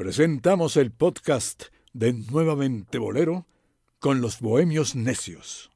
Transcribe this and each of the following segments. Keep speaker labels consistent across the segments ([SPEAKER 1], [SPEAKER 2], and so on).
[SPEAKER 1] presentamos el podcast de Nuevamente Bolero con los Bohemios Necios.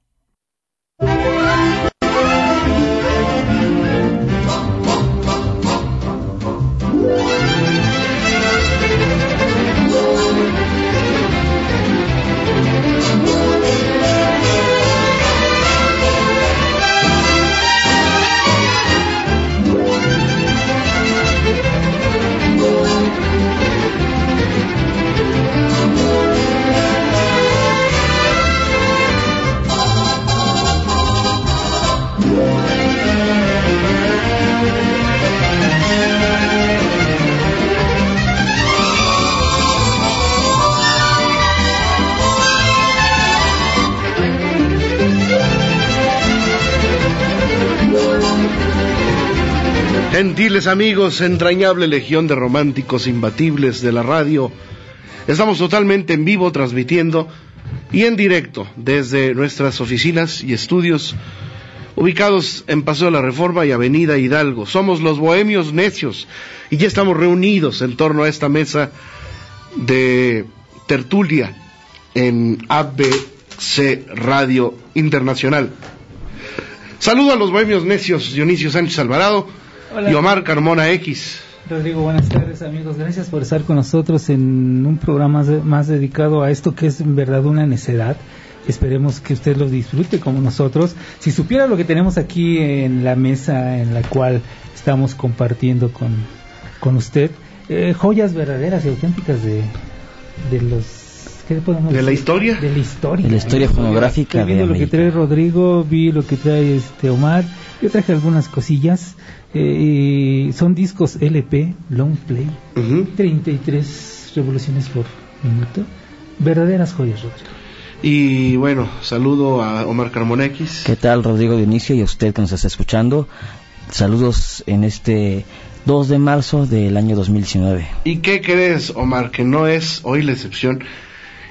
[SPEAKER 2] Gentiles amigos, entrañable legión de románticos imbatibles de la radio, estamos totalmente en vivo transmitiendo y en directo desde nuestras oficinas y estudios ubicados en Paseo de la Reforma y Avenida Hidalgo. Somos los bohemios necios y ya estamos reunidos en torno a esta mesa de tertulia en ABC Radio Internacional. Saludo a los bohemios necios Dionisio Sánchez Alvarado y Omar Carmona X.
[SPEAKER 3] Rodrigo, buenas tardes amigos. Gracias por estar con nosotros en un programa más dedicado a esto que es en verdad una necedad. Esperemos que usted lo disfrute como nosotros. Si supiera lo que tenemos aquí en la mesa en la cual estamos compartiendo con, con usted, eh, joyas verdaderas y auténticas de, de los ¿Qué podemos
[SPEAKER 2] ¿De la historia?
[SPEAKER 3] De la historia.
[SPEAKER 4] De la historia fonográfica. De
[SPEAKER 3] lo que trae Rodrigo, vi lo que trae este Omar. Yo traje algunas cosillas. Eh, son discos LP, long play,
[SPEAKER 2] Ujú.
[SPEAKER 3] 33 revoluciones por minuto. Verdaderas joyas, Rodrigo.
[SPEAKER 2] Y bueno, saludo a Omar Carmona X.
[SPEAKER 4] ¿Qué tal, Rodrigo Dionisio y a usted que nos está escuchando? Saludos en este 2 de marzo del año 2019.
[SPEAKER 2] ¿Y qué crees, Omar? Que no es hoy la excepción.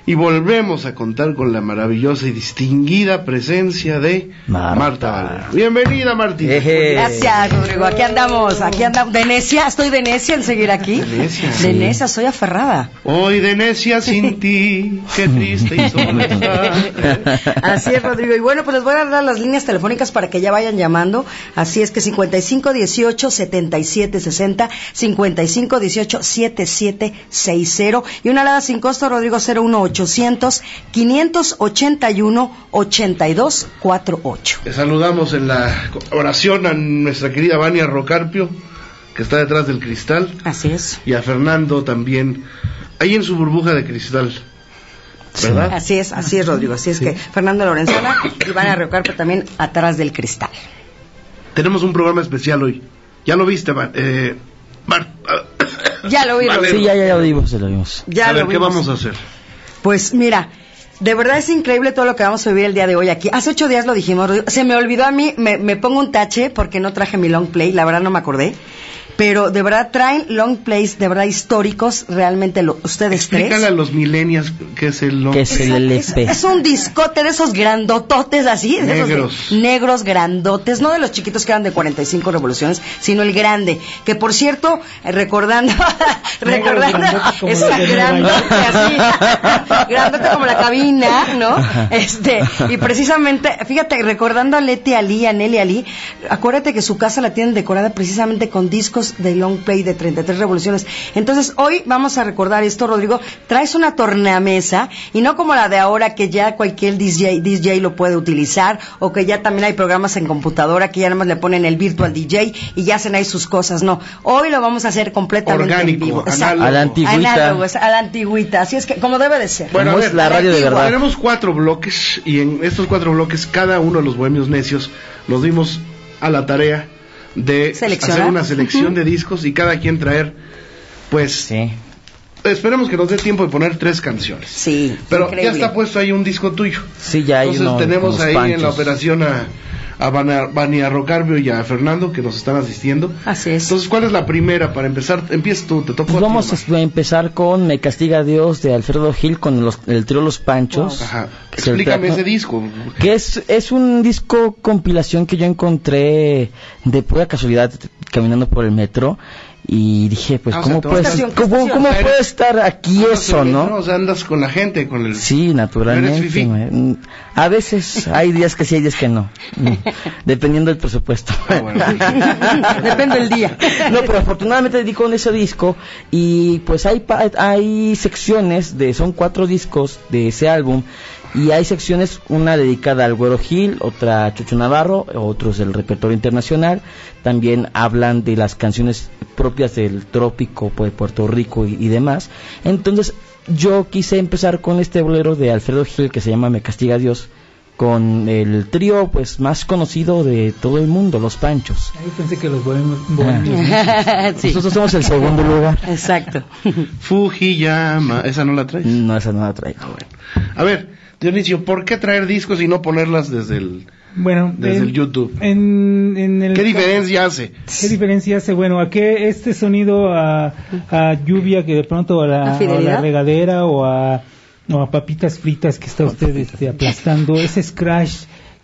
[SPEAKER 2] Y volvemos a contar con la maravillosa y distinguida presencia de
[SPEAKER 4] Marta.
[SPEAKER 2] Marta Valero. Bienvenida.
[SPEAKER 4] Eje.
[SPEAKER 5] Gracias, Rodrigo. Aquí andamos, aquí andamos. ¿De necia? ¿Estoy de necia en seguir aquí?
[SPEAKER 2] De necia.
[SPEAKER 5] De
[SPEAKER 4] Sí.
[SPEAKER 5] necia, soy aferrada.
[SPEAKER 2] Hoy de necia sin ti, qué triste y sola está.
[SPEAKER 5] Así es, Rodrigo. Y bueno, pues les voy a dar las líneas telefónicas para que ya vayan llamando. Así es que 55 18 77 60, 55 18 77 60 y una alada sin costo, Rodrigo 01 800 581 82 48.
[SPEAKER 2] Le saludamos en la oración a nuestra querida Vania Rocarpio, que está detrás del cristal,
[SPEAKER 5] Así es.
[SPEAKER 2] y a Fernando también, ahí en su burbuja de cristal. ¿Verdad?
[SPEAKER 5] Así es, así es, Rodrigo. Así es que Fernando Lorenzana y Van a Reocarpe también atrás del cristal.
[SPEAKER 2] Tenemos un programa especial hoy. ¿Ya lo viste, Mar- eh, Mar-
[SPEAKER 5] Ya lo vi,
[SPEAKER 2] Vale.
[SPEAKER 5] Rodrigo.
[SPEAKER 4] Sí, ya, ya, lo vimos, ya lo vimos.
[SPEAKER 5] Ya
[SPEAKER 2] a
[SPEAKER 5] lo
[SPEAKER 2] ver, ¿qué
[SPEAKER 5] vimos.
[SPEAKER 2] vamos a hacer?
[SPEAKER 5] Pues mira, de verdad es increíble todo lo que vamos a vivir el día de hoy aquí. Hace ocho días lo dijimos, se me olvidó a mí, me, me pongo un tache porque no traje mi long play, la verdad no me acordé. Pero de verdad traen long plays, de verdad históricos, realmente lo, ustedes
[SPEAKER 2] Explícale
[SPEAKER 5] tres.
[SPEAKER 2] a los millennials qué es el
[SPEAKER 4] ¿Qué es el
[SPEAKER 5] Es,
[SPEAKER 4] LP?
[SPEAKER 5] es un discote de esos grandototes así, de esos de-
[SPEAKER 2] Negros.
[SPEAKER 5] negros grandotes, no de los chiquitos que eran de 45 revoluciones, sino el grande, que por cierto, recordando, recordando, es
[SPEAKER 3] Nueva
[SPEAKER 5] grandote así, grandote como la cabina, ¿no? Este, y precisamente, fíjate, recordando a Leti Ali, a Nelly Ali, acuérdate que su casa la tienen decorada precisamente con discos de long play de 33 revoluciones. Entonces, hoy vamos a recordar esto, Rodrigo, traes una tornamesa y no como la de ahora que ya cualquier DJ, DJ lo puede utilizar o que ya también hay programas en computadora que ya nada más le ponen el virtual DJ y ya hacen ahí sus cosas. No, hoy lo vamos a hacer completamente
[SPEAKER 2] Orgánico,
[SPEAKER 5] en vivo.
[SPEAKER 2] análogo.
[SPEAKER 4] A la antigüita.
[SPEAKER 5] Análogo, es a la antigüita. Así es que, como debe de ser.
[SPEAKER 2] Bueno,
[SPEAKER 4] es la radio de verdad.
[SPEAKER 2] Tenemos cuatro bloques y en estos cuatro bloques cada uno de los bohemios necios nos dimos a la tarea de hacer una selección de discos y cada quien traer, pues,
[SPEAKER 4] Sí.
[SPEAKER 2] Esperemos que nos dé tiempo de poner tres canciones.
[SPEAKER 5] Sí,
[SPEAKER 2] Pero
[SPEAKER 5] increíble.
[SPEAKER 2] ya está puesto ahí un disco tuyo.
[SPEAKER 4] Sí, ya hay
[SPEAKER 2] Entonces
[SPEAKER 4] uno
[SPEAKER 2] tenemos ahí en la operación a, a Vania, Rocarbio y a Fernando que nos están asistiendo.
[SPEAKER 5] Así es.
[SPEAKER 2] Entonces, ¿cuál es la primera para empezar? Empieza tú, te toco
[SPEAKER 4] Pues
[SPEAKER 2] a ti,
[SPEAKER 4] vamos a empezar con Me castiga Dios de Alfredo Gil con los- el trío Los Panchos.
[SPEAKER 2] Ajá. Explícame ese disco.
[SPEAKER 4] Que es, es un disco compilación que yo encontré de pura casualidad caminando por el metro y dije, pues,
[SPEAKER 2] Ah, o
[SPEAKER 4] ¿cómo,
[SPEAKER 2] sea,
[SPEAKER 5] Estación,
[SPEAKER 4] ¿cómo,
[SPEAKER 5] estación.
[SPEAKER 4] cómo
[SPEAKER 2] Eres-
[SPEAKER 4] puede estar aquí eso, no?
[SPEAKER 2] O sea, andas con la gente, con el...
[SPEAKER 4] Sí, naturalmente. Mm, A veces hay días que sí, hay días que no. Mm, Dependiendo del presupuesto.
[SPEAKER 2] Ah, bueno, sí.
[SPEAKER 5] Depende del día.
[SPEAKER 4] No, pero afortunadamente di con ese disco y pues hay pa- hay secciones de son cuatro discos de ese álbum y hay secciones una dedicada al Güero Gil, otra a Chucho Navarro, otros del repertorio internacional. También hablan de las canciones propias del trópico pues, de Puerto Rico y, y demás. Entonces yo quise empezar con este bolero de Alfredo Gil que se llama Me castiga Dios con el trío pues más conocido de todo el mundo, Los Panchos.
[SPEAKER 3] Ahí pensé que los bohemios.
[SPEAKER 4] Nosotros somos el segundo lugar.
[SPEAKER 5] Exacto.
[SPEAKER 2] Fujiyama, ¿esa no la traes?
[SPEAKER 4] No, esa no la traigo.
[SPEAKER 2] Ah, bueno. A ver, Dionisio, ¿por qué traer discos y no ponerlas desde el...
[SPEAKER 3] Bueno,
[SPEAKER 2] Desde
[SPEAKER 3] en-
[SPEAKER 2] el YouTube.
[SPEAKER 3] En, en el
[SPEAKER 2] ¿Qué diferencia hace?
[SPEAKER 3] ¿Qué diferencia hace? Bueno, a qué este sonido a, a lluvia que de pronto a la,
[SPEAKER 5] ¿A
[SPEAKER 3] la regadera o a, o a papitas fritas que está usted este, aplastando, ese scratch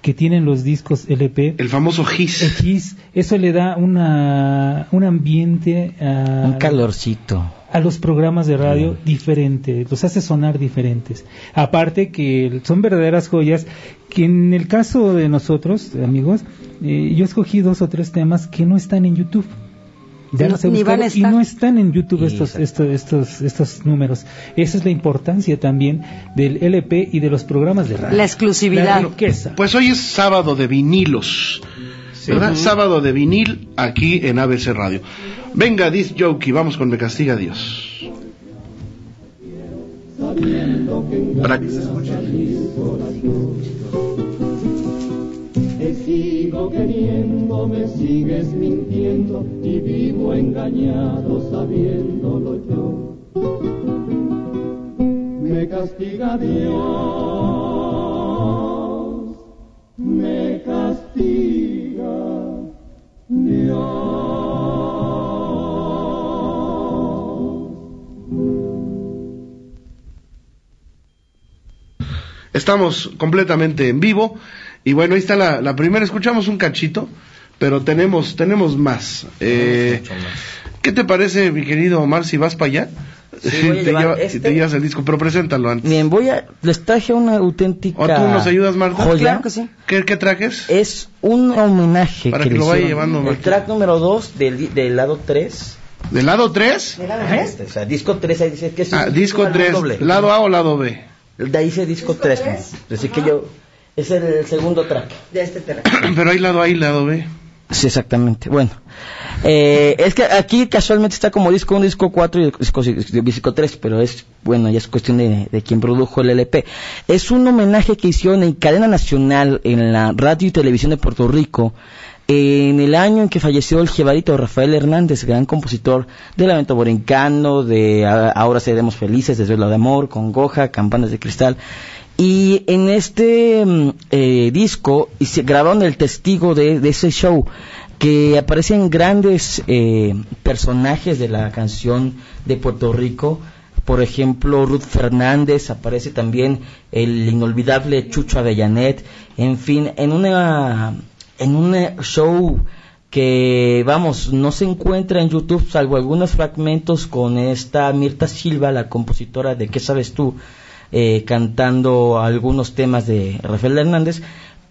[SPEAKER 3] que tienen los discos LP,
[SPEAKER 2] El famoso His.
[SPEAKER 3] X, eso le da una, un ambiente a,
[SPEAKER 4] Un calorcito.
[SPEAKER 3] A los programas de radio diferente, los hace sonar diferentes. Aparte que son verdaderas joyas que en el caso de nosotros, amigos, eh, yo escogí dos o tres temas que no están en YouTube. Ya
[SPEAKER 5] No,
[SPEAKER 3] los he buscado y no están en YouTube estos, estos, estos, estos números. Esa es la importancia también del LP y de los programas de radio.
[SPEAKER 5] La exclusividad.
[SPEAKER 3] La riqueza.
[SPEAKER 2] Pues hoy es sábado de vinilos. ¿Verdad? Sábado de vinil aquí en ABC Radio. Venga, Dis Jokey, vamos con Me Castiga Dios. Para que se escuche.
[SPEAKER 6] Te sigo queriendo, me sigues mintiendo y vivo engañado sabiéndolo yo. Me castiga Dios,
[SPEAKER 2] Estamos completamente en vivo y bueno, ahí está la, la primera. Escuchamos un cachito, pero tenemos tenemos más. Eh, ¿Qué te parece, mi querido Omar, si vas para allá?
[SPEAKER 4] Sí, voy a
[SPEAKER 2] te, lleva-
[SPEAKER 4] este.
[SPEAKER 2] y te llevas el disco, pero preséntalo antes.
[SPEAKER 4] Bien, voy a les traje una auténtica
[SPEAKER 2] ¿O tú nos ayudas, Marta?
[SPEAKER 4] joya.
[SPEAKER 5] Claro que sí.
[SPEAKER 2] ¿Qué, qué trajes?
[SPEAKER 4] Es un homenaje
[SPEAKER 2] Para
[SPEAKER 4] que,
[SPEAKER 2] que lo vaya llevando,
[SPEAKER 4] El
[SPEAKER 2] Marta.
[SPEAKER 4] track número 2 del, del lado 3.
[SPEAKER 2] ¿Del lado 3?
[SPEAKER 4] Este, o sea, disco 3 ahí dice que es
[SPEAKER 2] Ah, disco
[SPEAKER 4] álbum
[SPEAKER 2] 3.
[SPEAKER 4] doble.
[SPEAKER 2] ¿Lado A o lado B?
[SPEAKER 4] De ahí dice disco 3. Así que yo es el segundo track.
[SPEAKER 5] De este terreno.
[SPEAKER 2] pero hay lado A y lado B.
[SPEAKER 4] Sí, exactamente. Bueno, eh, es que aquí casualmente está como disco 1, disco 4 y disco, disco 3, pero es, bueno, ya es cuestión de, de quien produjo el LP. Es un homenaje que hicieron en cadena nacional en la radio y televisión de Puerto Rico en el año en que falleció el jebarito Rafael Hernández, gran compositor de Lamento Borincano, de Ahora Seremos Felices, Desvelo de Amor, Congoja, Campanas de Cristal. Y en este mm, eh, disco y se grabaron el testigo de, de ese show que aparecen grandes eh, personajes de la canción de Puerto Rico. Por ejemplo, Ruth Fernández, aparece también el inolvidable Chucho Avellanet. En fin, en una en un eh, show que, vamos, no se encuentra en YouTube, salvo algunos fragmentos con esta Mirta Silva, la compositora de ¿Qué sabes tú? eh, cantando algunos temas de Rafael Hernández,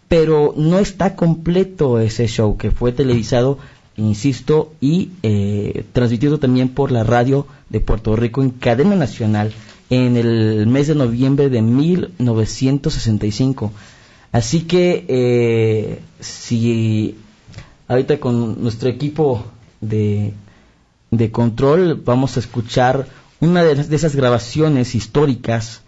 [SPEAKER 4] pero no está completo ese show que fue televisado, insisto, y eh, transmitido también por la radio de Puerto Rico en cadena nacional en el mes de noviembre de 1965. Así que eh, si ahorita con nuestro equipo de, de control vamos a escuchar una de, esas grabaciones históricas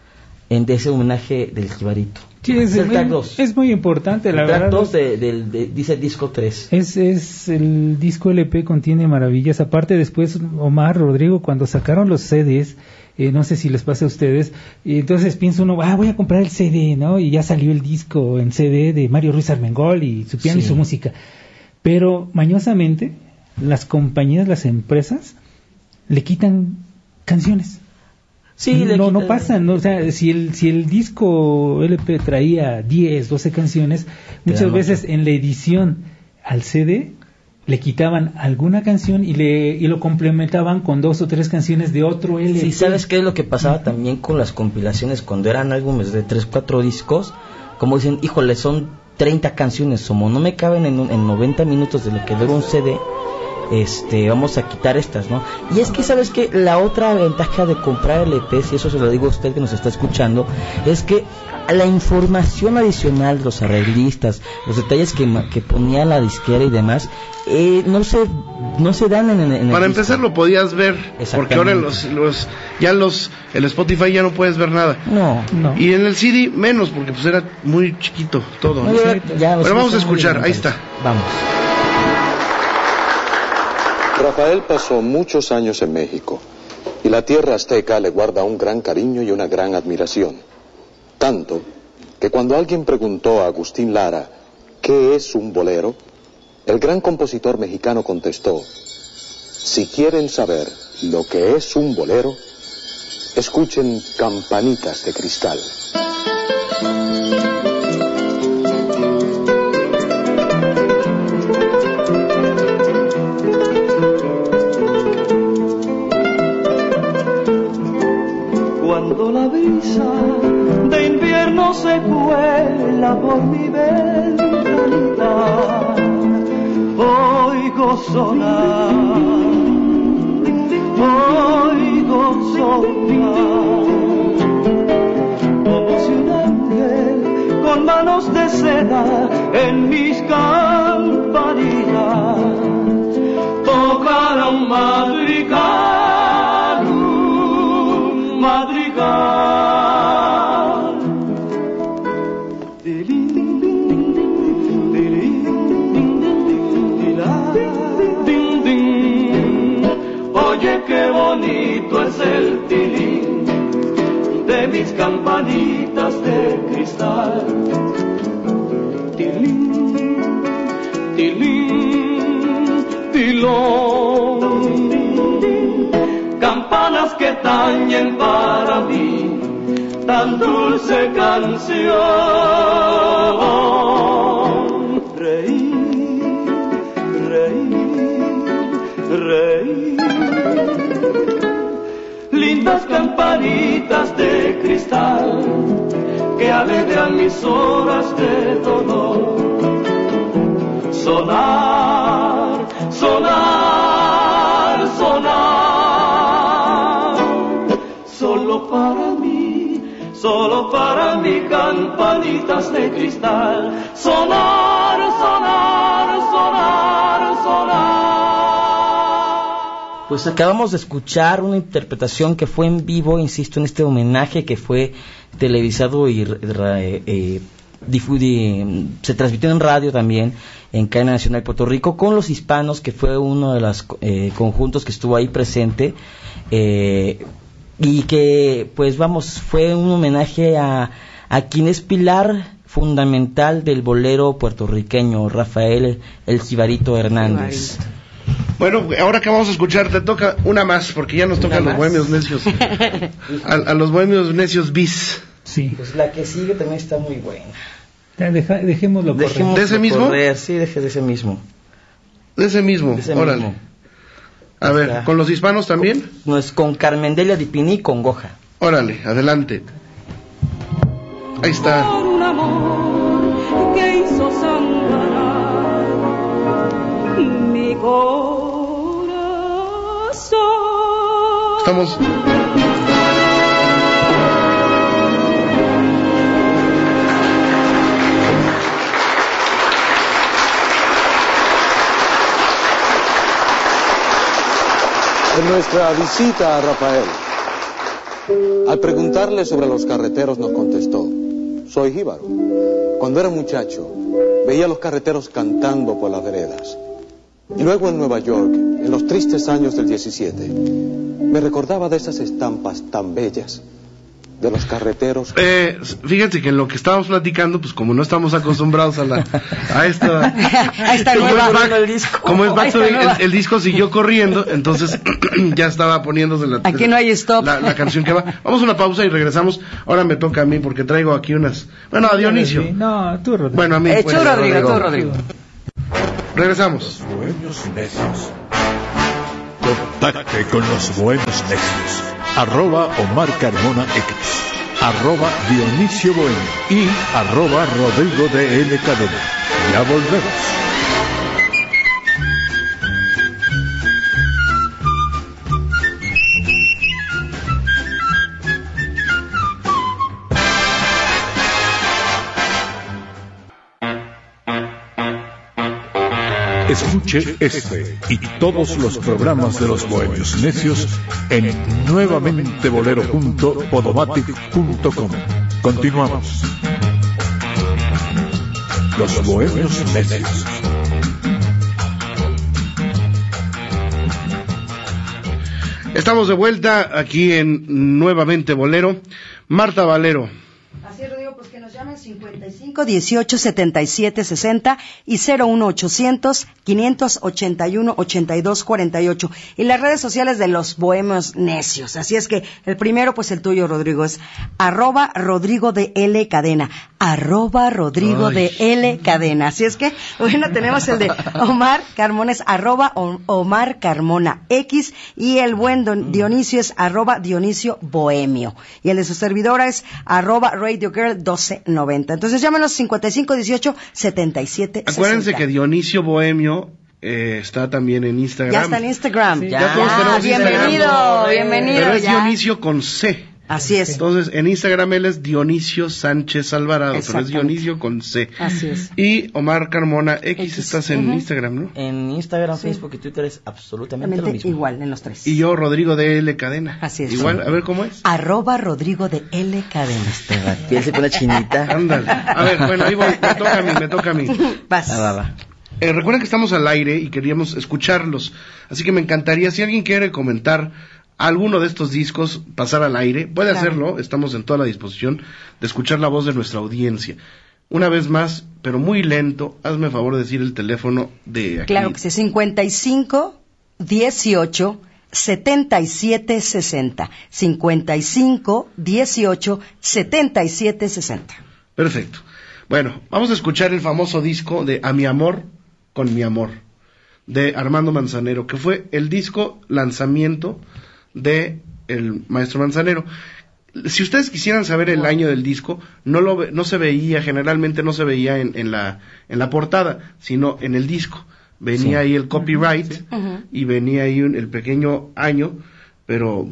[SPEAKER 4] en de ese homenaje del jibarito.
[SPEAKER 3] Sí, es,
[SPEAKER 4] el
[SPEAKER 3] muy,
[SPEAKER 4] track 2.
[SPEAKER 3] es muy importante, la
[SPEAKER 4] el track
[SPEAKER 3] verdad.
[SPEAKER 4] 2 de, del- de- dice disco 3.
[SPEAKER 3] Es, es el disco LP contiene maravillas. Aparte después Omar, Rodrigo, cuando sacaron los CDs, eh, no sé si les pasa a ustedes, y entonces piensa uno, ah, voy a comprar el CD, ¿no? Y ya salió el disco en CD de Mario Ruiz Armengol y su piano y su música. Pero mañosamente las compañías, las empresas le quitan canciones.
[SPEAKER 4] Sí,
[SPEAKER 3] no, no pasa, no, o sea, si el, si el disco LP traía 10, 12 canciones, muchas veces en la edición al CD le quitaban alguna canción y le y lo complementaban con dos o tres canciones de otro LP.
[SPEAKER 4] Sí, ¿sabes qué es lo que pasaba también con las compilaciones cuando eran álbumes de 3, 4 discos? Como dicen, híjole, son 30 canciones, como no me caben en, en 90 minutos de lo que dura un CD, este, vamos a quitar estas, ¿no? Y es que, ¿sabes que La otra ventaja de comprar LPs, y eso se lo digo a usted que nos está escuchando, es que la información adicional de los arreglistas, los detalles que, ma- que ponía la disquera y demás, eh, no se no se dan en, en el
[SPEAKER 2] Para
[SPEAKER 4] disco.
[SPEAKER 2] empezar lo podías ver, porque ahora los, los ya los el Spotify ya no puedes ver nada.
[SPEAKER 4] No,
[SPEAKER 3] No.
[SPEAKER 2] Y en el CD menos porque pues era muy chiquito todo.
[SPEAKER 4] No,
[SPEAKER 2] Pero vamos a escuchar, ahí está.
[SPEAKER 4] Vamos.
[SPEAKER 7] Rafael pasó muchos años en México y la tierra azteca le guarda un gran cariño y una gran admiración. Tanto que cuando alguien preguntó a Agustín Lara qué es un bolero, el gran compositor mexicano contestó, si quieren saber lo que es un bolero, escuchen campanitas de cristal.
[SPEAKER 6] Cuando la brisa se cuela por mi ventanita, oigo sonar, oigo sonar, como si un ángel con manos de seda en mis campanillas tocara un madrigal, qué bonito es el tilín de mis campanitas de cristal. Tilín, tilín, tilón. Campanas que tañen para mí tan dulce canción. Reír, reír, reír. Alegran mis horas de dolor. Sonar, sonar, sonar. Solo para mí, solo para mí campanitas de cristal. Sonar,
[SPEAKER 4] Pues acabamos de escuchar una interpretación que fue en vivo, insisto, en este homenaje que fue televisado y eh, se transmitió en radio también en Cadena Nacional de Puerto Rico con los hispanos, que fue uno de los eh, conjuntos que estuvo ahí presente. eh, y que, pues vamos, fue un homenaje a, a quien es pilar fundamental del bolero puertorriqueño, Rafael El Jibarito Hernández.
[SPEAKER 2] Bueno, ahora que vamos a escuchar, te toca una más, porque ya nos tocan los
[SPEAKER 4] más?
[SPEAKER 2] bohemios necios. a, a los bohemios necios bis.
[SPEAKER 3] Sí.
[SPEAKER 4] Pues la que sigue también está muy buena.
[SPEAKER 3] Deja- dejémoslo correr.
[SPEAKER 4] Dejemos
[SPEAKER 2] ¿De ese mismo?
[SPEAKER 4] Correr, sí, deje de ese mismo.
[SPEAKER 2] De ese mismo,
[SPEAKER 4] De ese
[SPEAKER 2] órale.
[SPEAKER 4] mismo.
[SPEAKER 2] A ver,
[SPEAKER 4] Está.
[SPEAKER 2] ¿con los hispanos también?
[SPEAKER 4] No es con Carmendelia Dipini y con Goja.
[SPEAKER 2] Órale, adelante. Ahí está.
[SPEAKER 6] Por un amor que hizo sangrar mi corazón.
[SPEAKER 2] Estamos.
[SPEAKER 7] En nuestra visita a Rafael, al preguntarle sobre los carreteros nos contestó, soy jíbaro. Cuando era muchacho, veía a los carreteros cantando por las veredas. Y luego en Nueva York, en los tristes años del 17, me recordaba de esas estampas tan bellas, de los carreteros.
[SPEAKER 2] Eh, fíjate que en lo que estábamos platicando, pues como no estamos acostumbrados a la a esta
[SPEAKER 5] A esta
[SPEAKER 2] como
[SPEAKER 5] nueva.
[SPEAKER 2] es back-
[SPEAKER 5] El disco.
[SPEAKER 2] como es
[SPEAKER 5] nueva.
[SPEAKER 2] el, el disco siguió corriendo, entonces ya estaba poniéndose la
[SPEAKER 5] Aquí no hay stop.
[SPEAKER 2] La, la canción que va. Vamos a una pausa y regresamos. Ahora me toca a mí porque traigo aquí unas. Bueno, a Dionisio.
[SPEAKER 3] No, tú, Rodrigo.
[SPEAKER 2] Bueno, a mí.
[SPEAKER 5] Eh,
[SPEAKER 2] pues,
[SPEAKER 5] tú, Rodrigo, tú, Rodrigo.
[SPEAKER 2] Regresamos.
[SPEAKER 1] Los bohemios necios. Contacte con los bohemios necios. Arroba Omar Carmona X. Arroba Dionisio Bohemio. Y arroba Rodrigo de L. Ya volvemos. Escuche este y todos los programas de los Bohemios Necios en nuevamentebolero.podomatic.com. Continuamos. Los Bohemios Necios.
[SPEAKER 2] Estamos de vuelta aquí en Nuevamente Bolero. Marta Valero.
[SPEAKER 5] Así es, Rodrigo, pues que nos llamen 55 18 77 60 y 01 800 581 82 48 y las redes sociales de los bohemios necios. Así es que el primero, pues el tuyo, Rodrigo, es arroba Rodrigo de L Cadena, arroba Rodrigo
[SPEAKER 2] Ay.
[SPEAKER 5] de L Cadena. Así es que, bueno, tenemos el de Omar Carmona es arroba Omar Carmona X y el buen don Dionisio es arroba Dionisio Bohemio y el de su servidora es arroba Radio Girl 1290. Entonces llámenos 55 18 77
[SPEAKER 2] Acuérdense
[SPEAKER 5] 60.
[SPEAKER 2] que Dionisio Bohemio eh, está también en Instagram.
[SPEAKER 5] ya está en Instagram.
[SPEAKER 2] Ya todos tenemos
[SPEAKER 5] bienvenido,
[SPEAKER 2] Instagram.
[SPEAKER 5] bienvenido.
[SPEAKER 2] Pero es
[SPEAKER 5] ya.
[SPEAKER 2] Dionisio con C.
[SPEAKER 5] Así es.
[SPEAKER 2] Entonces, en Instagram él es Dionisio Sánchez Alvarado, pero es. Dionisio con C.
[SPEAKER 5] Así es.
[SPEAKER 2] Y Omar Carmona X,
[SPEAKER 5] X,
[SPEAKER 2] estás en. Instagram, ¿no?
[SPEAKER 4] En Instagram, Facebook y Twitter es absolutamente lo mismo.
[SPEAKER 5] igual en los tres.
[SPEAKER 2] Y yo, Rodrigo de L. Cadena.
[SPEAKER 5] Así es.
[SPEAKER 2] Igual, a ver cómo es.
[SPEAKER 5] Arroba Rodrigo de L Cadena.
[SPEAKER 4] La piel se pone chinita.
[SPEAKER 2] Ándale. A ver, bueno, ahí voy. Me toca a mí, me toca a mí.
[SPEAKER 5] Vas.
[SPEAKER 4] Ah, va, va.
[SPEAKER 2] Eh, recuerden que estamos al aire y queríamos escucharlos. Así que me encantaría, si alguien quiere comentar alguno de estos discos, pasar al aire, puede
[SPEAKER 5] Claro.
[SPEAKER 2] hacerlo. Estamos en toda la disposición de escuchar la voz de nuestra audiencia. Una vez más, pero muy lento, hazme favor de decir el teléfono de aquí.
[SPEAKER 5] Claro que sí, 55 18 77 60. 55 18 77 60.
[SPEAKER 2] Perfecto. Bueno, vamos a escuchar el famoso disco de A mi amor con mi amor de Armando Manzanero, que fue el disco lanzamiento de el maestro Manzanero. Si ustedes quisieran saber el año del disco, no lo ve- no se veía, generalmente no se veía en, en la en la portada, sino en el disco. Venía
[SPEAKER 4] Sí.
[SPEAKER 2] ahí el copyright y venía ahí un- el pequeño año, pero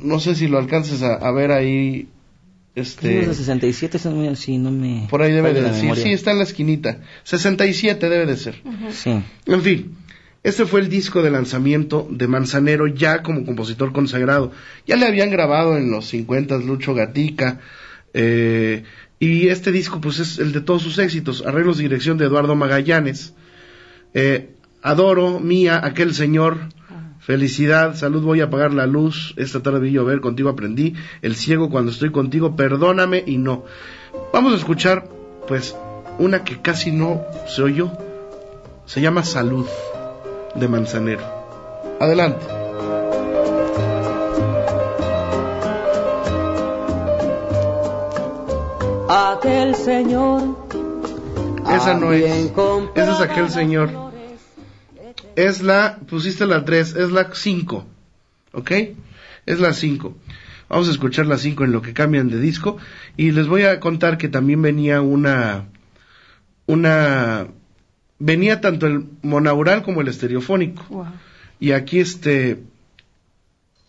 [SPEAKER 2] no sé si lo alcances a, a ver ahí este
[SPEAKER 4] de 67, eso no- sí, no me...
[SPEAKER 2] por ahí debe de
[SPEAKER 4] la
[SPEAKER 2] decir. Sí, está en la esquinita. 67 debe de ser.
[SPEAKER 4] Sí.
[SPEAKER 2] En fin, este fue el disco de lanzamiento de Manzanero ya como compositor consagrado. Ya le habían grabado en los 50 Lucho Gatica. eh, y este disco pues es el de todos sus éxitos. Arreglos y dirección de Eduardo Magallanes. Eh, adoro, mía, aquel señor. Felicidad, salud, voy a apagar la luz. Esta tarde vi llover, contigo aprendí. El ciego cuando estoy contigo, perdóname y no. Vamos a escuchar, pues, una que casi no se oyó. Se llama Salud de Manzanero. Adelante.
[SPEAKER 8] Aquel señor.
[SPEAKER 2] Esa no es. Ese es aquel señor. Es la, pusiste la 3, es la 5. ¿Ok? Es la 5. Vamos a escuchar la 5 en lo que cambian de disco. Y les voy a contar que también venía una. Una. Venía tanto el monaural como el estereofónico. Y aquí este.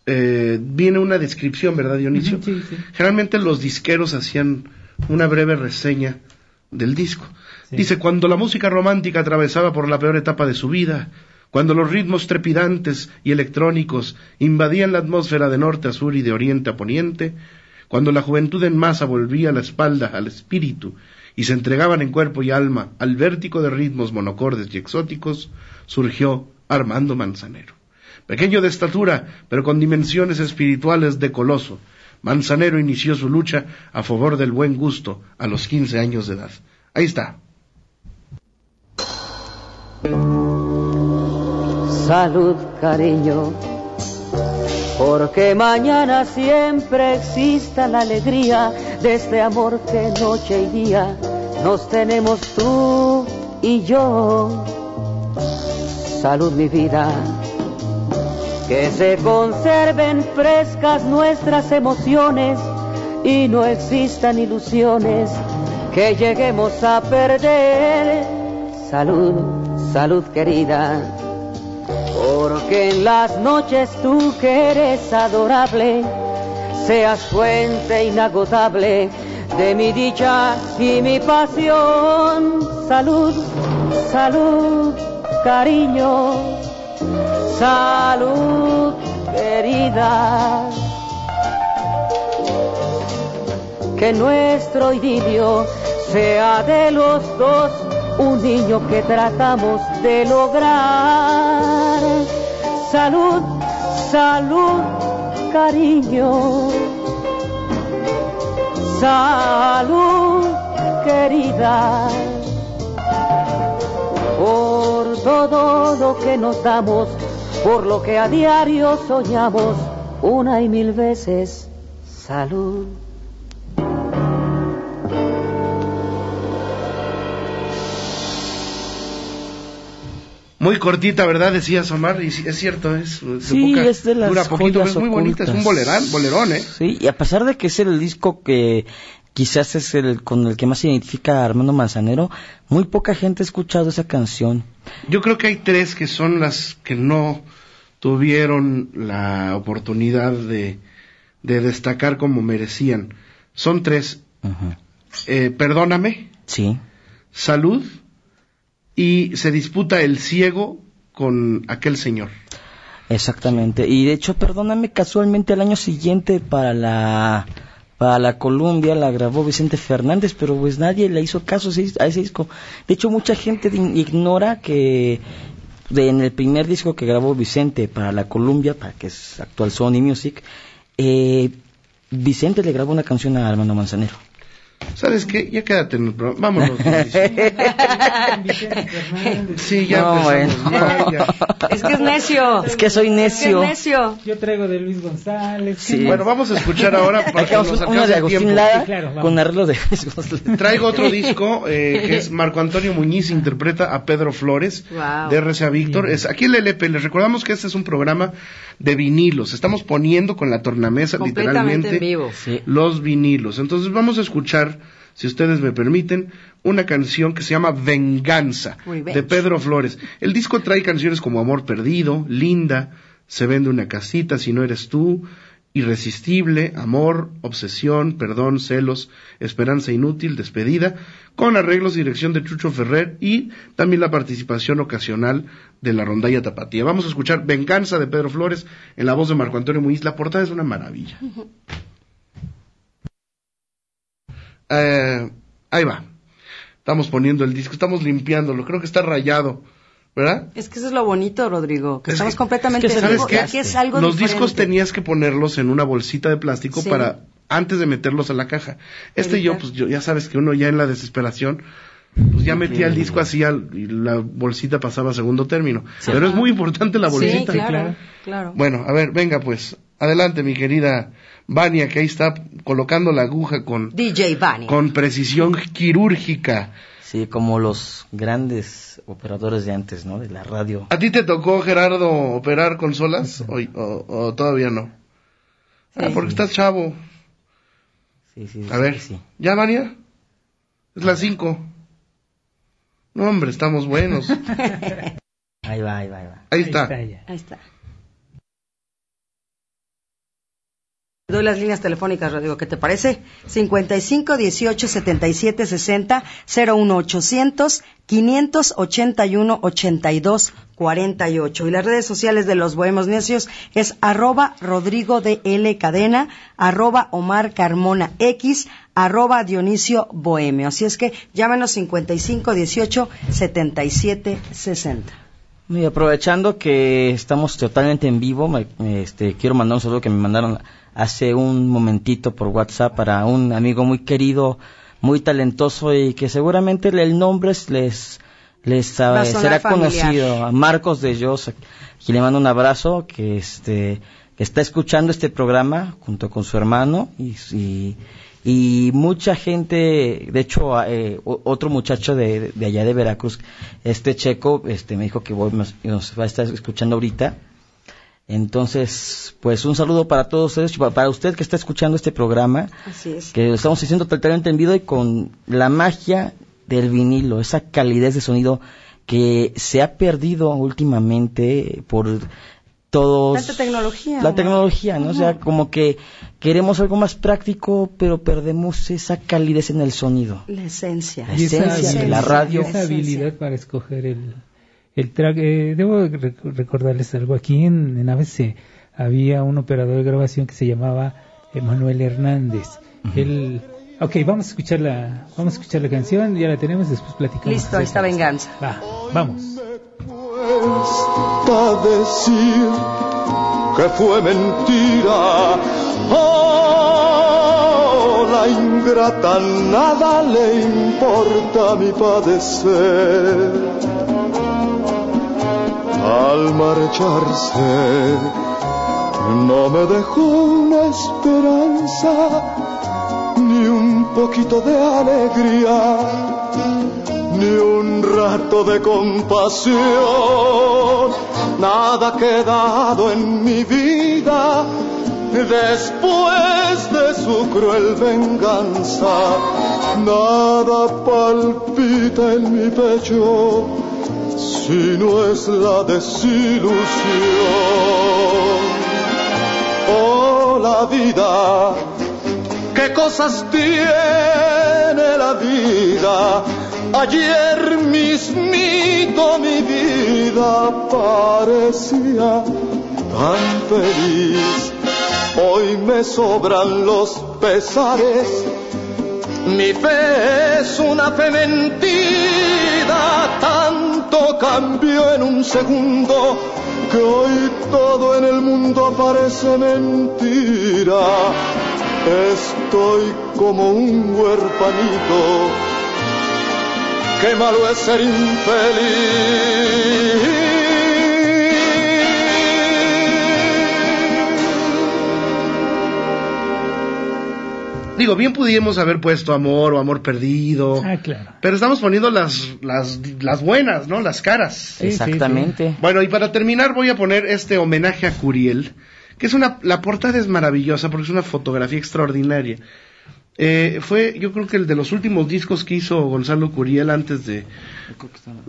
[SPEAKER 2] eh, viene una descripción, ¿verdad, Dionisio?
[SPEAKER 3] Sí, sí.
[SPEAKER 2] Generalmente los disqueros hacían una breve reseña del disco. Dice, cuando la música romántica atravesaba por la peor etapa de su vida, cuando los ritmos trepidantes y electrónicos invadían la atmósfera de norte a sur y de oriente a poniente, cuando la juventud en masa volvía la espalda al espíritu y se entregaban en cuerpo y alma al vértigo de ritmos monocordes y exóticos, surgió Armando Manzanero. Pequeño de estatura, pero con dimensiones espirituales de coloso, Manzanero inició su lucha a favor del buen gusto a los 15 años de edad. Ahí está.
[SPEAKER 8] Salud, cariño, porque mañana siempre exista la alegría de este amor que noche y día nos tenemos tú y yo. salud mi vida. Que se conserven frescas nuestras emociones y no existan ilusiones que lleguemos a perder. Salud, salud querida, porque en las noches tú que eres adorable, seas fuente inagotable de mi dicha y mi pasión. Salud, salud, cariño, salud, querida. Que nuestro idilio sea de los dos un niño que tratamos de lograr. Salud, salud, cariño salud querida por todo lo que nos damos, por lo que a diario soñamos una y mil veces salud.
[SPEAKER 2] Muy cortita, ¿verdad? Decías Omar, y es cierto, es de
[SPEAKER 4] Sí,
[SPEAKER 2] poca-
[SPEAKER 4] es de las
[SPEAKER 2] dura poquito,
[SPEAKER 4] joyas
[SPEAKER 2] es muy bonita, es un bolerán, bolerón, ¿eh?
[SPEAKER 4] Sí, y a pesar de que es el disco que quizás es el con el que más se identifica a Armando Manzanero, muy poca gente ha escuchado esa canción.
[SPEAKER 2] Yo creo que hay tres que son las que no tuvieron la oportunidad de, de destacar como merecían. Son tres, eh, Perdóname,
[SPEAKER 4] Sí.
[SPEAKER 2] Salud y se disputa el ciego con aquel señor.
[SPEAKER 4] Exactamente. Y de hecho, perdóname, casualmente al año siguiente para la para la Columbia la grabó Vicente Fernández, pero pues nadie le hizo caso a ese, disco. De hecho, mucha gente ignora que de- en el primer disco que grabó Vicente para la Columbia, para que es actual Sony Music, eh, Vicente le grabó una canción a Armando Manzanero.
[SPEAKER 2] ¿Sabes qué? Ya quédate en el programa. Vámonos. Mauricio.
[SPEAKER 3] Vicente Fernández.
[SPEAKER 2] Sí, ya
[SPEAKER 4] No,
[SPEAKER 2] empezamos
[SPEAKER 4] bueno.
[SPEAKER 2] mal, ya.
[SPEAKER 5] Es que es necio.
[SPEAKER 4] Es que soy
[SPEAKER 5] Es
[SPEAKER 4] necio.
[SPEAKER 5] necio.
[SPEAKER 3] Yo traigo de Luis González.
[SPEAKER 4] Sí.
[SPEAKER 2] Bueno, vamos a escuchar ahora que nos
[SPEAKER 4] una
[SPEAKER 2] alcance
[SPEAKER 4] de Agustín. Lara
[SPEAKER 3] Sí, claro,
[SPEAKER 4] con arreglo de Luis González.
[SPEAKER 2] Traigo otro disco eh, que es Marco Antonio Muñiz interpreta a Pedro Flores
[SPEAKER 5] Wow.
[SPEAKER 2] de RCA Víctor. Es aquí el LP. Les recordamos que este es un programa de vinilos. Estamos poniendo con la tornamesa literalmente
[SPEAKER 5] en vivo.
[SPEAKER 4] Sí.
[SPEAKER 2] los vinilos. Entonces vamos a escuchar, si ustedes me permiten, una canción que se llama Venganza
[SPEAKER 5] Revenge.
[SPEAKER 2] de Pedro Flores. El disco trae canciones como Amor Perdido, Linda, Se vende una casita si no eres tú, Irresistible, Amor, Obsesión, Perdón, Celos, Esperanza Inútil, Despedida, con arreglos y dirección de Chucho Ferrer y también la participación ocasional de la rondalla tapatía. Vamos a escuchar Venganza de Pedro Flores en la voz de Marco Antonio Muñiz. La portada es una maravilla. Eh, ahí va. Estamos poniendo el disco, estamos limpiándolo. Creo que está rayado, ¿verdad?
[SPEAKER 5] Es que eso es lo bonito, Rodrigo, que
[SPEAKER 2] Es
[SPEAKER 5] estamos
[SPEAKER 2] que-
[SPEAKER 5] completamente
[SPEAKER 4] es que
[SPEAKER 2] ¿Sabes qué?
[SPEAKER 5] y aquí es algo
[SPEAKER 2] Los
[SPEAKER 5] diferente.
[SPEAKER 2] discos tenías que ponerlos en una bolsita de plástico
[SPEAKER 5] Sí.
[SPEAKER 2] para antes de meterlos a la caja. Este yo, pues yo, ya sabes que uno ya en la desesperación, pues ya metía el disco así al- y la bolsita pasaba a segundo término. Pero es muy importante la
[SPEAKER 5] Sí,
[SPEAKER 2] bolsita.
[SPEAKER 5] claro,
[SPEAKER 3] claro.
[SPEAKER 5] claro.
[SPEAKER 2] Bueno, a ver, venga pues, adelante mi querida Vania, que ahí está colocando la aguja con,
[SPEAKER 5] DJ Bunny.
[SPEAKER 2] con precisión quirúrgica.
[SPEAKER 4] Sí, como los grandes operadores de antes, ¿no? De la radio.
[SPEAKER 2] ¿A ti te tocó, Gerardo, operar consolas o, o- o todavía no? Ah, porque estás chavo.
[SPEAKER 4] Sí, sí,
[SPEAKER 2] A
[SPEAKER 4] sí,
[SPEAKER 2] ver,
[SPEAKER 4] sí.
[SPEAKER 2] ¿ya, Vania? Es las cinco. No, hombre, estamos buenos.
[SPEAKER 4] Ahí va, ahí va, ahí va.
[SPEAKER 2] Ahí está.
[SPEAKER 5] Ahí está. Doy las líneas telefónicas, Rodrigo, ¿qué te parece? 55 18 77 60 01 800 581 82 48. Y las redes sociales de los Bohemos Necios es arroba Rodrigo de L Cadena, arroba Omar Carmona X, arroba Dionisio Bohemio. Así es que llámenos 55 18 77 60.
[SPEAKER 4] Y aprovechando que estamos totalmente en vivo, me- este, quiero mandar un saludo que me mandaron hace un momentito por WhatsApp para un amigo muy querido, muy talentoso y que seguramente el nombre es- les, les eh, será
[SPEAKER 5] familiar.
[SPEAKER 4] conocido. A Marcos de Jos, aquí le mando un abrazo, que este, que está escuchando este programa junto con su hermano y, y, y mucha gente, de hecho, eh, otro muchacho de, de allá de Veracruz, este checo, este me dijo que voy, nos, nos va a estar escuchando ahorita. Entonces, pues un saludo para todos ustedes, para- para usted que está escuchando este programa,
[SPEAKER 5] Así es.
[SPEAKER 4] que lo estamos haciendo totalmente en vivo y con la magia del vinilo, esa calidez de sonido que se ha perdido últimamente por todos
[SPEAKER 5] Tanta tecnología.
[SPEAKER 4] la tecnología, ¿no? O sea, como que queremos algo más práctico, pero perdemos esa calidez en el sonido.
[SPEAKER 5] La esencia.
[SPEAKER 4] La esencia de la radio.
[SPEAKER 3] y esa habilidad para escoger el, el track. Eh, debo rec- recordarles algo. Aquí en, en ABC había un operador de grabación que se llamaba Emanuel Hernández. Él. Ok, vamos a escuchar la, vamos a escuchar la canción, ya la tenemos, después platicamos.
[SPEAKER 5] Listo, ahí está venganza.
[SPEAKER 3] Va, vamos.
[SPEAKER 9] cuesta decir que fue mentira. Oh, la ingrata nada le importa mi padecer. Al marcharse, no me dejó una esperanza, ni un poquito de alegría ni un rato de compasión. Nada ha quedado en mi vida después de su cruel venganza. Nada palpita en mi pecho si no es la desilusión. Oh, la vida qué cosas tiene la vida. Ayer mismito mi vida parecía tan feliz. Hoy me sobran los pesares. Mi fe es una fe mentira. Tanto cambió en un segundo que hoy todo en el mundo parece mentira. Estoy como un huerfanito. Qué malo es ser infeliz.
[SPEAKER 2] Digo, bien pudiéramos haber puesto amor o amor perdido.
[SPEAKER 3] Ah, claro.
[SPEAKER 2] Pero estamos poniendo las, las, las buenas, ¿no? Las caras.
[SPEAKER 3] Sí,
[SPEAKER 4] Exactamente.
[SPEAKER 2] Bueno, y para terminar voy a poner este homenaje a Curiel, que es una, la portada es maravillosa porque es una fotografía extraordinaria. Eh, fue, yo creo que el de los últimos discos que hizo Gonzalo Curiel antes de,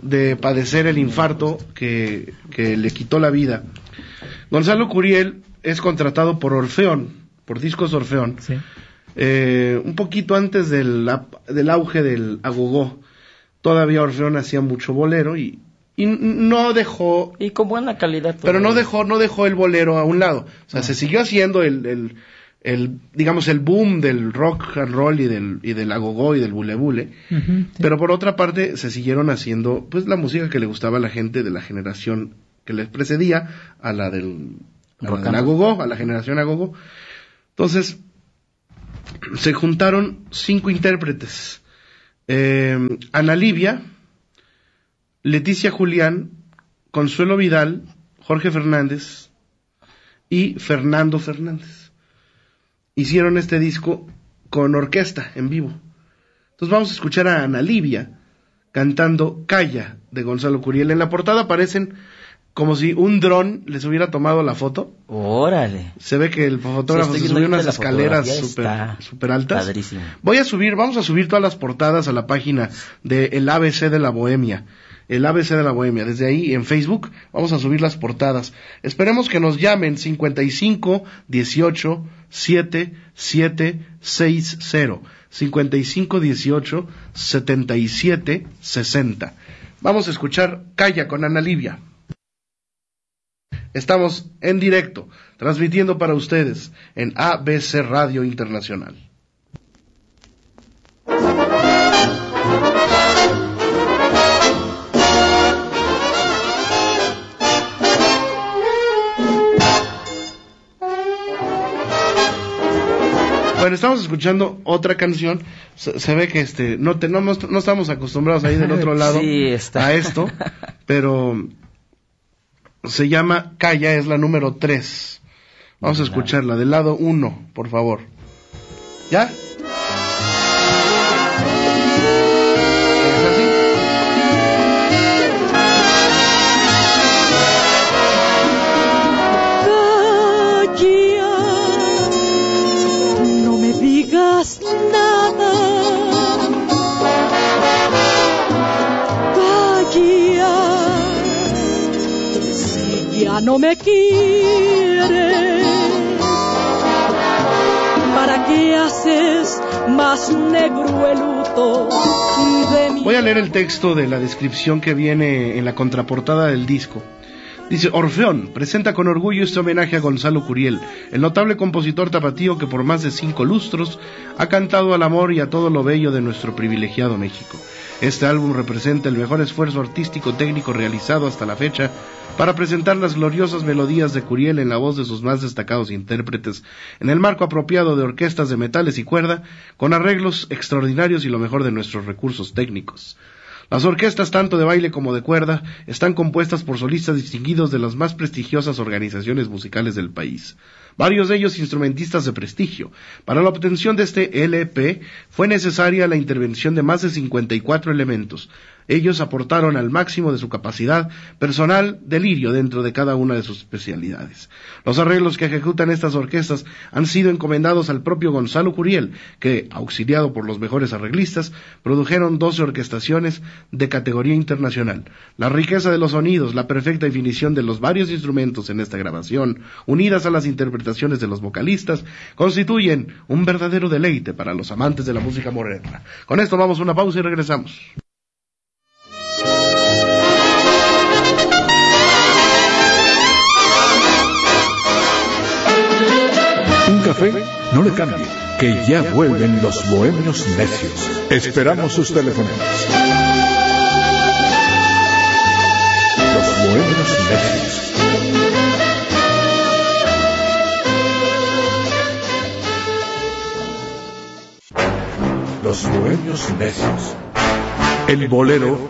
[SPEAKER 2] de padecer el infarto que, que le quitó la vida. Gonzalo Curiel es contratado por Orfeón, por Discos Orfeón,
[SPEAKER 3] Sí.
[SPEAKER 2] Eh, un poquito antes del, del auge del agogó. Todavía Orfeón hacía mucho bolero y, y no dejó
[SPEAKER 4] Y con buena calidad.
[SPEAKER 2] pero no dejó no dejó el bolero a un lado o sea se siguió haciendo el, el, el, digamos el boom del rock and roll y del y del agogó y del bule bule
[SPEAKER 3] sí.
[SPEAKER 2] pero por otra parte se siguieron haciendo pues la música que le gustaba a la gente de la generación que les precedía a la del, a la del agogó a la generación agogó entonces se juntaron cinco intérpretes eh, Ana Livia Leticia Julián Consuelo Vidal Jorge Fernández y Fernando Fernández. Hicieron este disco con orquesta en vivo. Entonces vamos a escuchar a Ana Livia cantando Calla de Gonzalo Curiel. En la portada aparecen como si un dron les hubiera tomado la foto.
[SPEAKER 4] Órale.
[SPEAKER 2] Se ve que el fotógrafo
[SPEAKER 4] Sí,
[SPEAKER 2] se subió unas escaleras súper súper altas.
[SPEAKER 4] padrísimo.
[SPEAKER 2] Voy a subir, vamos a subir todas las portadas a la página de El ABC de la Bohemia. El ABC de la Bohemia. Desde ahí en Facebook vamos a subir las portadas. Esperemos que nos llamen 55 18 7 7 60. 55 18 77 60. Vamos a escuchar Calla con Ana Livia. Estamos en directo, transmitiendo para ustedes en ABC Radio Internacional. Bueno, estamos escuchando otra canción. Se, se ve que este no, te- no, estamos acostumbrados ahí del otro lado
[SPEAKER 4] Sí,
[SPEAKER 2] a esto, pero se llama Calla, es la número 3. Vamos a escucharla del lado 1, por favor. ¿Ya? ¿Es así?
[SPEAKER 10] Calla, no me digas nada. No me quieres, ¿para qué haces más negro el luto
[SPEAKER 2] Voy a leer el texto de la descripción que viene en la contraportada del disco. Dice, Orfeón presenta con orgullo este homenaje a Gonzalo Curiel, el notable compositor tapatío que por más de cinco lustros ha cantado al amor y a todo lo bello de nuestro privilegiado México. Este álbum representa el mejor esfuerzo artístico técnico realizado hasta la fecha para presentar las gloriosas melodías de Curiel en la voz de sus más destacados intérpretes, en el marco apropiado de orquestas de metales y cuerda, con arreglos extraordinarios y lo mejor de nuestros recursos técnicos. Las orquestas, tanto de baile como de cuerda, están compuestas por solistas distinguidos de las más prestigiosas organizaciones musicales del país. Varios de ellos instrumentistas de prestigio. Para la obtención de este LP fue necesaria la intervención de más de 54 elementos. Ellos aportaron al máximo de su capacidad personal delirio dentro de cada una de sus especialidades. Los arreglos que ejecutan estas orquestas han sido encomendados al propio Gonzalo Curiel, que, auxiliado por los mejores arreglistas, produjeron 12 orquestaciones de categoría internacional. La riqueza de los sonidos, la perfecta definición de los varios instrumentos en esta grabación, unidas a las interpretaciones de los vocalistas, constituyen un verdadero deleite para los amantes de la música moderna. Con esto vamos a una pausa y regresamos.
[SPEAKER 1] Café, no le cambie, que ya vuelven los bohemios necios. Esperamos sus teléfonos. Los bohemios necios. Los bohemios necios. El bolero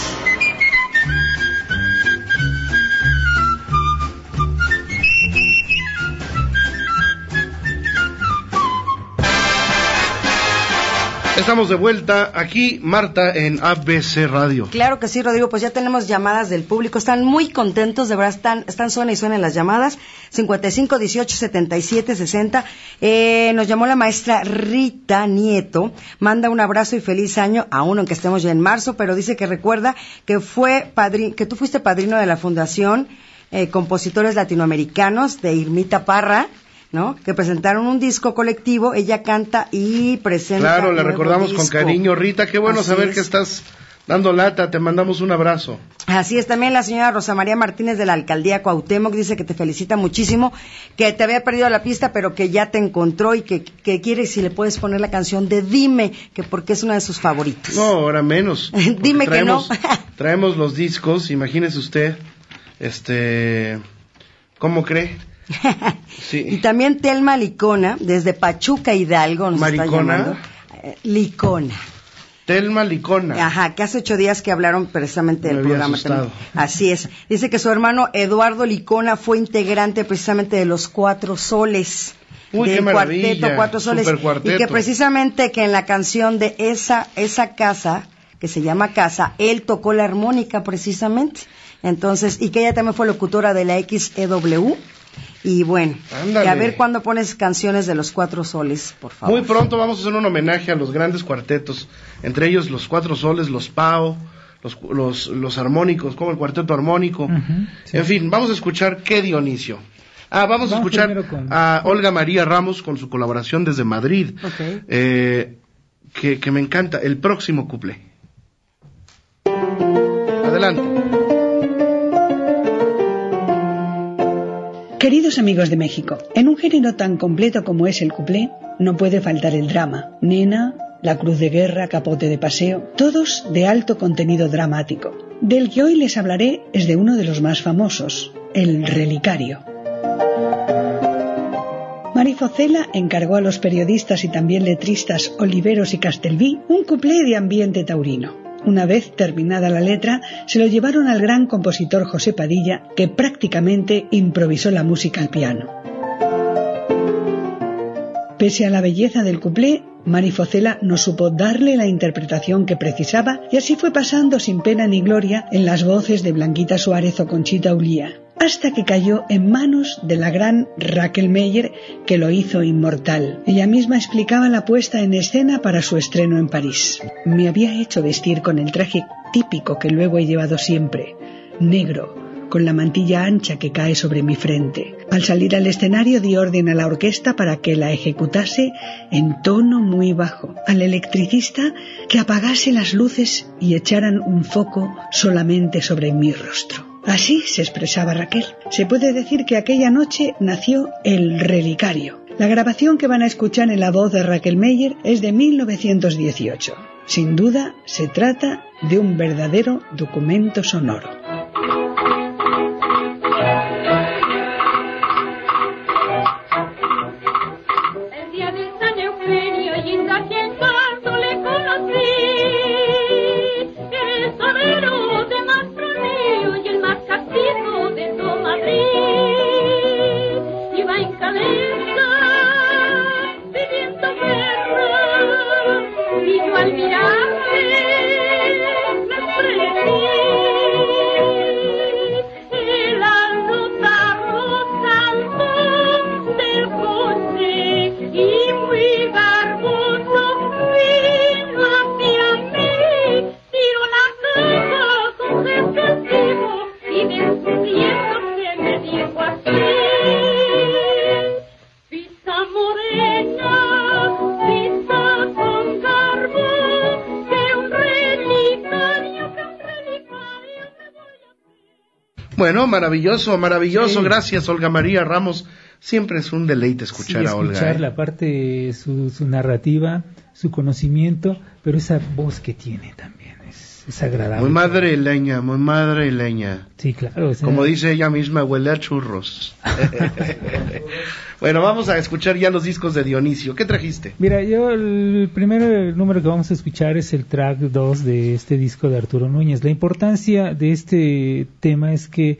[SPEAKER 2] Estamos de vuelta aquí, Marta, en ABC Radio.
[SPEAKER 5] Claro que sí, Rodrigo, pues ya tenemos llamadas del público, están muy contentos, de verdad, están, están suena y suenan las llamadas, 55 18 77 60. Eh, nos llamó la maestra Rita Nieto, manda un abrazo y feliz año, aún aunque estemos ya en marzo, pero dice que recuerda que fue padri que tú fuiste padrino de la Fundación eh, Compositores Latinoamericanos de Irmita Parra, ¿no? Que presentaron un disco colectivo, ella canta y presenta.
[SPEAKER 2] Claro, la recordamos con cariño. Rita, qué bueno
[SPEAKER 5] Así
[SPEAKER 2] saber
[SPEAKER 5] es.
[SPEAKER 2] que estás dando lata, te mandamos un abrazo.
[SPEAKER 5] Así es, también la señora Rosa María Martínez de la alcaldía Cuauhtémoc dice que te felicita muchísimo, que te había perdido la pista, pero que ya te encontró y que, que quiere si le puedes poner la canción de Dime, que porque es una de sus favoritas.
[SPEAKER 2] No, ahora menos.
[SPEAKER 5] Dime que no.
[SPEAKER 2] traemos los discos, imagínese usted, este, ¿cómo cree? Sí.
[SPEAKER 5] Y también Telma Licona, desde Pachuca Hidalgo, nos está llamando. Eh, Licona.
[SPEAKER 2] Telma Licona.
[SPEAKER 5] Ajá, que hace ocho días que hablaron precisamente del
[SPEAKER 2] Me
[SPEAKER 5] programa también. Así es. Dice que su hermano Eduardo Licona fue integrante precisamente de los Cuatro Soles.
[SPEAKER 2] Uy,
[SPEAKER 5] del
[SPEAKER 2] qué
[SPEAKER 5] cuarteto Cuatro Soles. Y que precisamente que en la canción de esa, esa casa, que se llama Casa, él tocó la armónica precisamente. Entonces, y que ella también fue locutora de la XEW. Y bueno,
[SPEAKER 2] Ándale.
[SPEAKER 5] que a ver cuándo pones canciones de los Cuatro Soles, por favor.
[SPEAKER 2] Muy pronto vamos a hacer un homenaje a los grandes cuartetos, entre ellos los Cuatro Soles, los Pao, los, los, los armónicos, como el cuarteto armónico.
[SPEAKER 3] Sí.
[SPEAKER 2] En fin, vamos a escuchar qué Dionisio. Ah, vamos, a escuchar
[SPEAKER 3] con-
[SPEAKER 2] a Olga María Ramos con su colaboración desde Madrid, eh, que, que me encanta, el próximo cuplé. Adelante.
[SPEAKER 11] Queridos amigos de México, en un género tan completo como es el cuplé, no puede faltar el drama. Nena, La Cruz de Guerra, Capote de Paseo, todos de alto contenido dramático. Del que hoy les hablaré es de uno de los más famosos, el Relicario. Marifocela encargó a los periodistas y también letristas Oliveros y Castelví un cuplé de ambiente taurino. Una vez terminada la letra, se lo llevaron al gran compositor José Padilla, que prácticamente improvisó la música al piano. Pese a la belleza del cuplé, Marifocela no supo darle la interpretación que precisaba y así fue pasando sin pena ni gloria en las voces de Blanquita Suárez o Conchita Ulía, hasta que cayó en manos de la gran Raquel Meyer que lo hizo inmortal. Ella misma explicaba la puesta en escena para su estreno en París. Me había hecho vestir con el traje típico que luego he llevado siempre, negro, con la mantilla ancha que cae sobre mi frente. Al salir al escenario di orden a la orquesta para que la ejecutase en tono muy bajo, al electricista que apagase las luces y echaran un foco solamente sobre mi rostro. Así se expresaba Raquel. Se puede decir que aquella noche nació El Relicario. La grabación que van a escuchar en la voz de Raquel Meyer es de 1918. Sin duda, se trata de un verdadero documento sonoro.
[SPEAKER 2] Bueno, maravilloso, maravilloso. Gracias, Olga María Ramos. Siempre es un deleite escuchar a Olga.
[SPEAKER 3] Escuchar
[SPEAKER 2] ¿eh?
[SPEAKER 3] la parte, su, su narrativa, su conocimiento, pero esa voz que tiene también es, es agradable.
[SPEAKER 2] Muy madrileña, muy madrileña.
[SPEAKER 3] Sí, claro.
[SPEAKER 2] Como dice ella misma, huele a churros. bueno, vamos a escuchar ya los discos de Dionisio. ¿Qué trajiste?
[SPEAKER 3] Mira, yo el primer número que vamos a escuchar es el track 2 de este disco de Arturo Núñez. La importancia de este tema es que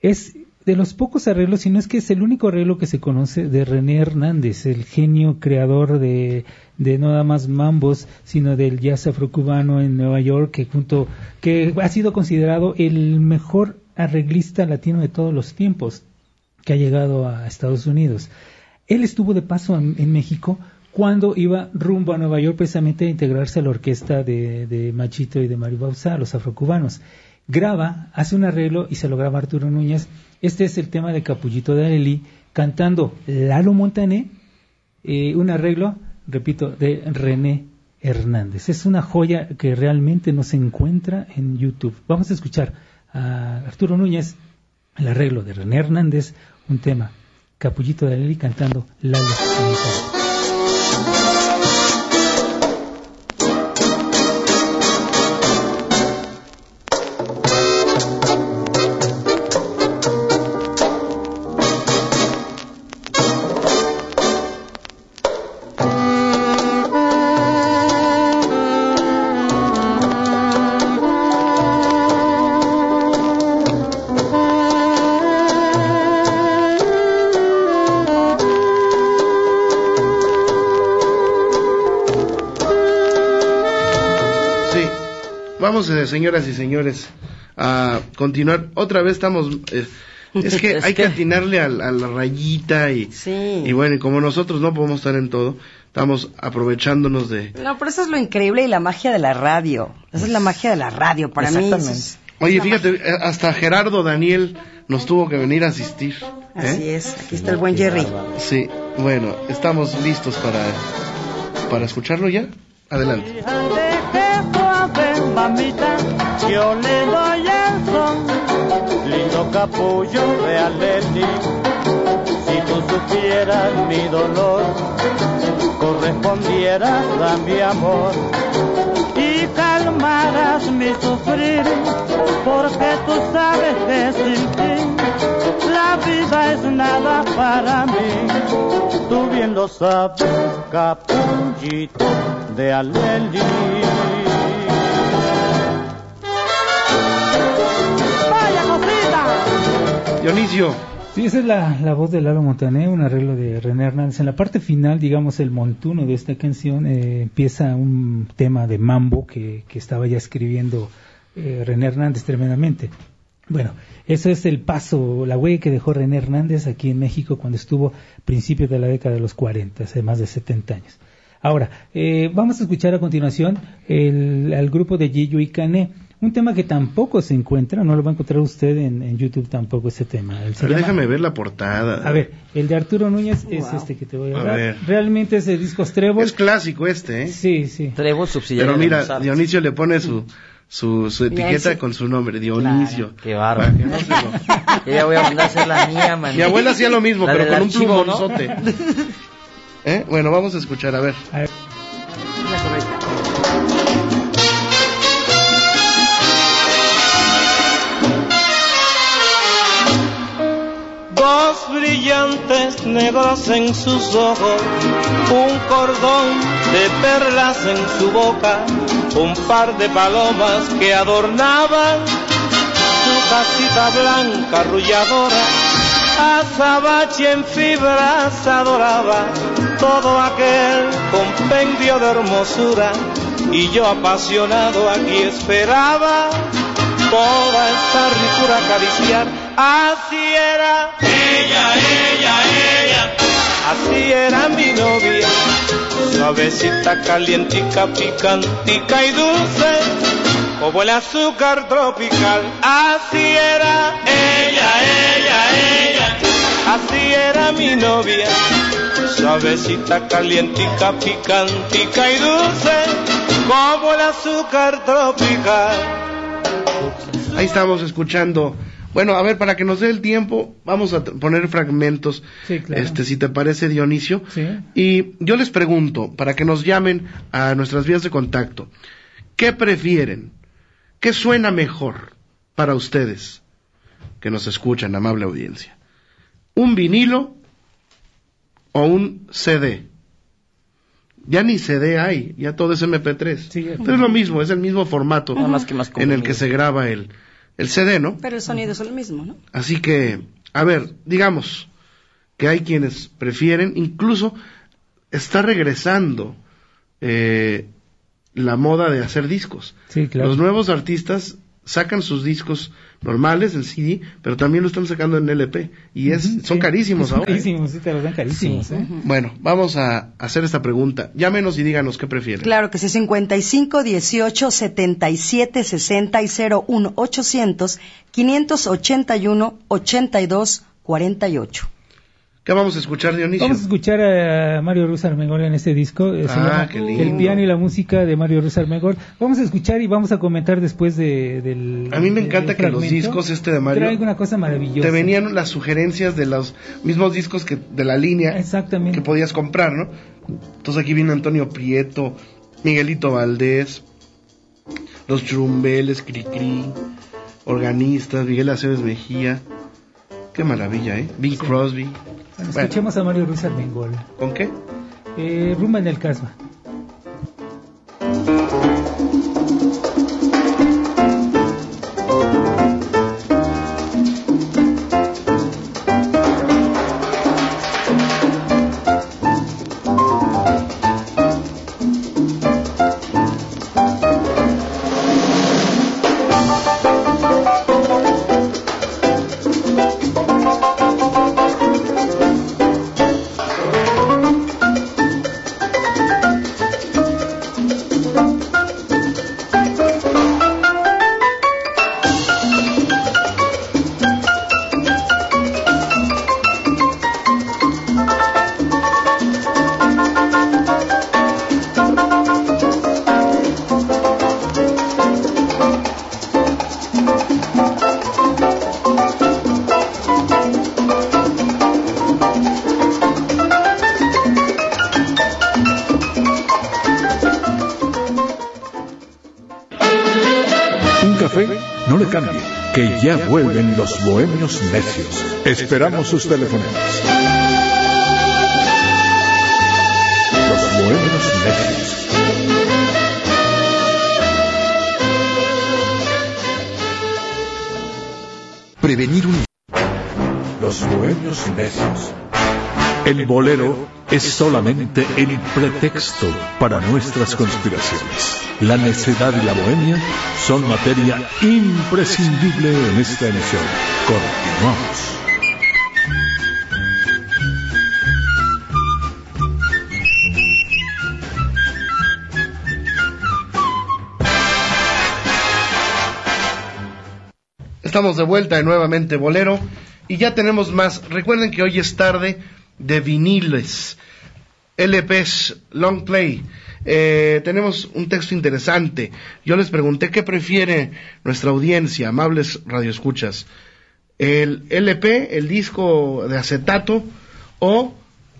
[SPEAKER 3] es de los pocos arreglos, si no es que es el único arreglo que se conoce de René Hernández, el genio creador de, no nada más mambos, sino del jazz afrocubano en Nueva York, que junto, que ha sido considerado el mejor arreglista latino de todos los tiempos que ha llegado a Estados Unidos. Él estuvo de paso en, México cuando iba rumbo a Nueva York precisamente a integrarse a la orquesta de, de Machito y de Mario Bauzá, los afrocubanos. Graba, hace un arreglo y se lo graba Arturo Núñez. Este es el tema de Capullito de Arelí, cantando Lalo Montané, eh, un arreglo, repito, de René Hernández. Es una joya que realmente no se encuentra en YouTube. Vamos a escuchar a Arturo Núñez, el arreglo de René Hernández, un tema, Capullito de Arelí cantando Lalo Montané.
[SPEAKER 2] Señoras y señores, a continuar. Otra vez estamos... eh, es que
[SPEAKER 5] Es
[SPEAKER 2] hay que
[SPEAKER 5] que-
[SPEAKER 2] atinarle a, la rayita y,
[SPEAKER 5] Sí.
[SPEAKER 2] y bueno, y como nosotros no podemos estar en todo, estamos aprovechándonos de...
[SPEAKER 5] No, pero eso es lo increíble y la magia de la radio. Esa es la magia de la radio para mí. es-
[SPEAKER 2] Oye, fíjate, eh, hasta Gerardo Daniel nos tuvo que venir a asistir. ¿eh?
[SPEAKER 5] Así es. Aquí está el buen Jerry.
[SPEAKER 2] Sí, bueno, estamos listos para, para escucharlo ya. Adelante.
[SPEAKER 12] Suave, mamita, yo le doy el son, lindo capullo de alelí. Si tú supieras mi dolor, correspondieras a mi amor y calmaras mi sufrir, porque tú sabes que sin ti la vida es nada para mí. bien lo sabes, capullito de Alelí.
[SPEAKER 2] Dionisio,
[SPEAKER 3] Sí, esa es la, la voz de Lalo Montané, un arreglo de René Hernández. En la parte final, digamos, el montuno de esta canción, eh, empieza un tema de mambo que, que estaba ya escribiendo eh, René Hernández tremendamente. Bueno, eso es el paso, la huella que dejó René Hernández aquí en México cuando estuvo principios de la década de los 40, hace más de 70 años. Ahora, eh, vamos a escuchar a continuación el, al grupo de Gillo y Cané, un tema que tampoco se encuentra, no lo va a encontrar usted en, en YouTube tampoco ese tema. Él se
[SPEAKER 2] pero
[SPEAKER 3] llama-
[SPEAKER 2] déjame ver la portada.
[SPEAKER 3] a ver, el de Arturo Núñez es este que te voy a
[SPEAKER 2] A
[SPEAKER 3] hablar.
[SPEAKER 2] ver.
[SPEAKER 3] Realmente es de discos Trébol.
[SPEAKER 2] Es clásico este, ¿eh?
[SPEAKER 3] Sí, sí.
[SPEAKER 4] Trébol subsidiario
[SPEAKER 2] Pero mira. Dionisio le pone su, su, su etiqueta
[SPEAKER 5] ese-
[SPEAKER 2] con su nombre, Dionisio.
[SPEAKER 4] Qué bárbaro.
[SPEAKER 2] No se lo-
[SPEAKER 4] Yo ya voy a mandar a hacer la mía, man.
[SPEAKER 2] Mi abuela hacía lo mismo,
[SPEAKER 4] La
[SPEAKER 2] pero con un
[SPEAKER 4] archivo, ¿no?
[SPEAKER 2] ¿Eh? Bueno, vamos a escuchar, a ver.
[SPEAKER 3] A ver.
[SPEAKER 12] Negros en sus ojos, un cordón de perlas en su boca, un par de palomas que adornaban su casita blanca arrulladora, azabache en fibras adoraba todo aquel compendio de hermosura y yo apasionado aquí esperaba toda esta ricura acariciar. Así era ella, ella, ella. Así era mi novia, suavecita, calientica, picantica y dulce, como el azúcar tropical. Así era ella, ella, ella. Así era mi novia, suavecita, calientica, picantica y dulce, como el azúcar tropical.
[SPEAKER 2] Ahí estamos escuchando. Bueno, a ver, para que nos dé el tiempo, vamos a poner fragmentos,
[SPEAKER 3] Sí, claro.
[SPEAKER 2] este, si te parece, Dionisio.
[SPEAKER 3] Sí.
[SPEAKER 2] Y yo les pregunto, para que nos llamen a nuestras vías de contacto, ¿qué prefieren? ¿Qué suena mejor para ustedes que nos escuchan, amable audiencia? ¿Un vinilo o un CD? Ya ni CD hay, ya todo es MP3.
[SPEAKER 3] Sí,
[SPEAKER 2] Pero es lo mismo, es el mismo formato
[SPEAKER 4] más que más
[SPEAKER 2] en el que se graba el, el CD, ¿no?
[SPEAKER 5] Pero el sonido es el mismo, ¿no?
[SPEAKER 2] Así que, a ver, digamos que hay quienes prefieren, incluso está regresando eh, la moda de hacer discos.
[SPEAKER 3] Sí, claro.
[SPEAKER 2] Los nuevos artistas sacan sus discos normales en CD, pero también lo están sacando en LP y es,
[SPEAKER 3] Ujú,
[SPEAKER 2] son
[SPEAKER 3] sí.
[SPEAKER 2] carísimos
[SPEAKER 3] Son
[SPEAKER 2] ahora. ¿eh?
[SPEAKER 3] Carísimos, sí, te los dan carísimos. ¿eh?
[SPEAKER 2] Bueno, vamos a hacer esta pregunta. Llámenos y díganos qué prefieren.
[SPEAKER 5] Claro que sí, 55 18 77 60 y 01 800 581 82 48.
[SPEAKER 2] ¿Qué vamos a escuchar, Dionisio?
[SPEAKER 3] Vamos a escuchar a Mario Ruiz Armengol en este disco. eh, se
[SPEAKER 2] Ah,
[SPEAKER 3] llama
[SPEAKER 2] qué lindo.
[SPEAKER 3] El piano y la música de Mario Ruiz Armengol. Vamos a escuchar y vamos a comentar después de, del.
[SPEAKER 2] A mí me encanta que los discos este de Mario
[SPEAKER 3] Trae una cosa maravillosa.
[SPEAKER 2] te venían las sugerencias de los mismos discos que de la línea
[SPEAKER 3] Exactamente.
[SPEAKER 2] que podías comprar, ¿no? Entonces aquí viene Antonio Prieto, Miguelito Valdés, los Churumbeles, Cricri, organistas, Miguel Aceves Mejía. Qué maravilla, ¿eh? Bing Crosby.
[SPEAKER 3] Bueno,
[SPEAKER 2] Bueno,
[SPEAKER 3] escuchemos a Mario Ruiz Armengol.
[SPEAKER 2] ¿Con qué?
[SPEAKER 3] Eh, rumba en el Casba.
[SPEAKER 1] Ya vuelven los bohemios necios. Esperamos sus teléfonos. bohemios necios.
[SPEAKER 13] Prevenir un...
[SPEAKER 1] Los bohemios necios. El bolero es solamente el pretexto para nuestras conspiraciones. La necedad y la bohemia son materia imprescindible en esta emisión. Continuamos.
[SPEAKER 2] Estamos de vuelta de nuevamente Bolero y ya tenemos más. Recuerden que hoy es tarde de viniles, LPs, long play. Eh, tenemos un texto interesante. Yo les pregunté qué prefiere nuestra audiencia, amables radioescuchas. El LP, el disco de acetato o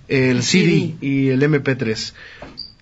[SPEAKER 2] el CD y el MP3.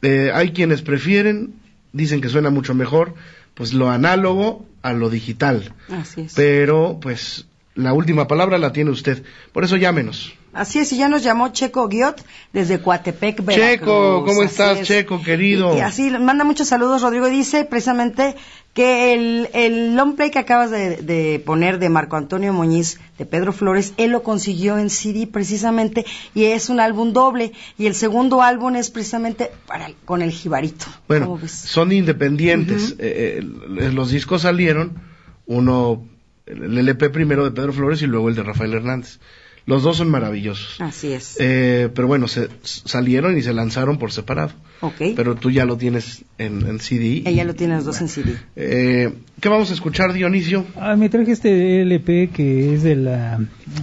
[SPEAKER 2] Eh, hay quienes prefieren, dicen que suena mucho mejor, pues lo análogo a lo digital.
[SPEAKER 5] Así es.
[SPEAKER 2] Pero, pues, la última palabra la tiene usted. Por eso llámenos.
[SPEAKER 5] Así es, y ya nos llamó Checo Guiot desde Coatepec, Veracruz.
[SPEAKER 2] Checo, ¿cómo estás,
[SPEAKER 5] es.
[SPEAKER 2] Checo, querido?
[SPEAKER 5] Y, y así, manda muchos saludos, Rodrigo, y dice precisamente que el, el long play que acabas de, de poner de Marco Antonio Muñiz, de Pedro Flores, él lo consiguió en CD precisamente, y es un álbum doble, y el segundo álbum es precisamente para, con el jibarito.
[SPEAKER 2] Bueno, son independientes. Eh, eh, los discos salieron, uno, el LP primero de Pedro Flores y luego el de Rafael Hernández. Los dos son maravillosos.
[SPEAKER 5] Así es.
[SPEAKER 2] Eh, pero bueno, se salieron y se lanzaron por separado.
[SPEAKER 5] ok.
[SPEAKER 2] Pero tú ya lo tienes en, en CD.
[SPEAKER 5] Ella lo tiene los dos en CD.
[SPEAKER 2] Eh, ¿Qué vamos a escuchar, Dionisio?
[SPEAKER 3] Ah, me traje este LP que es de la,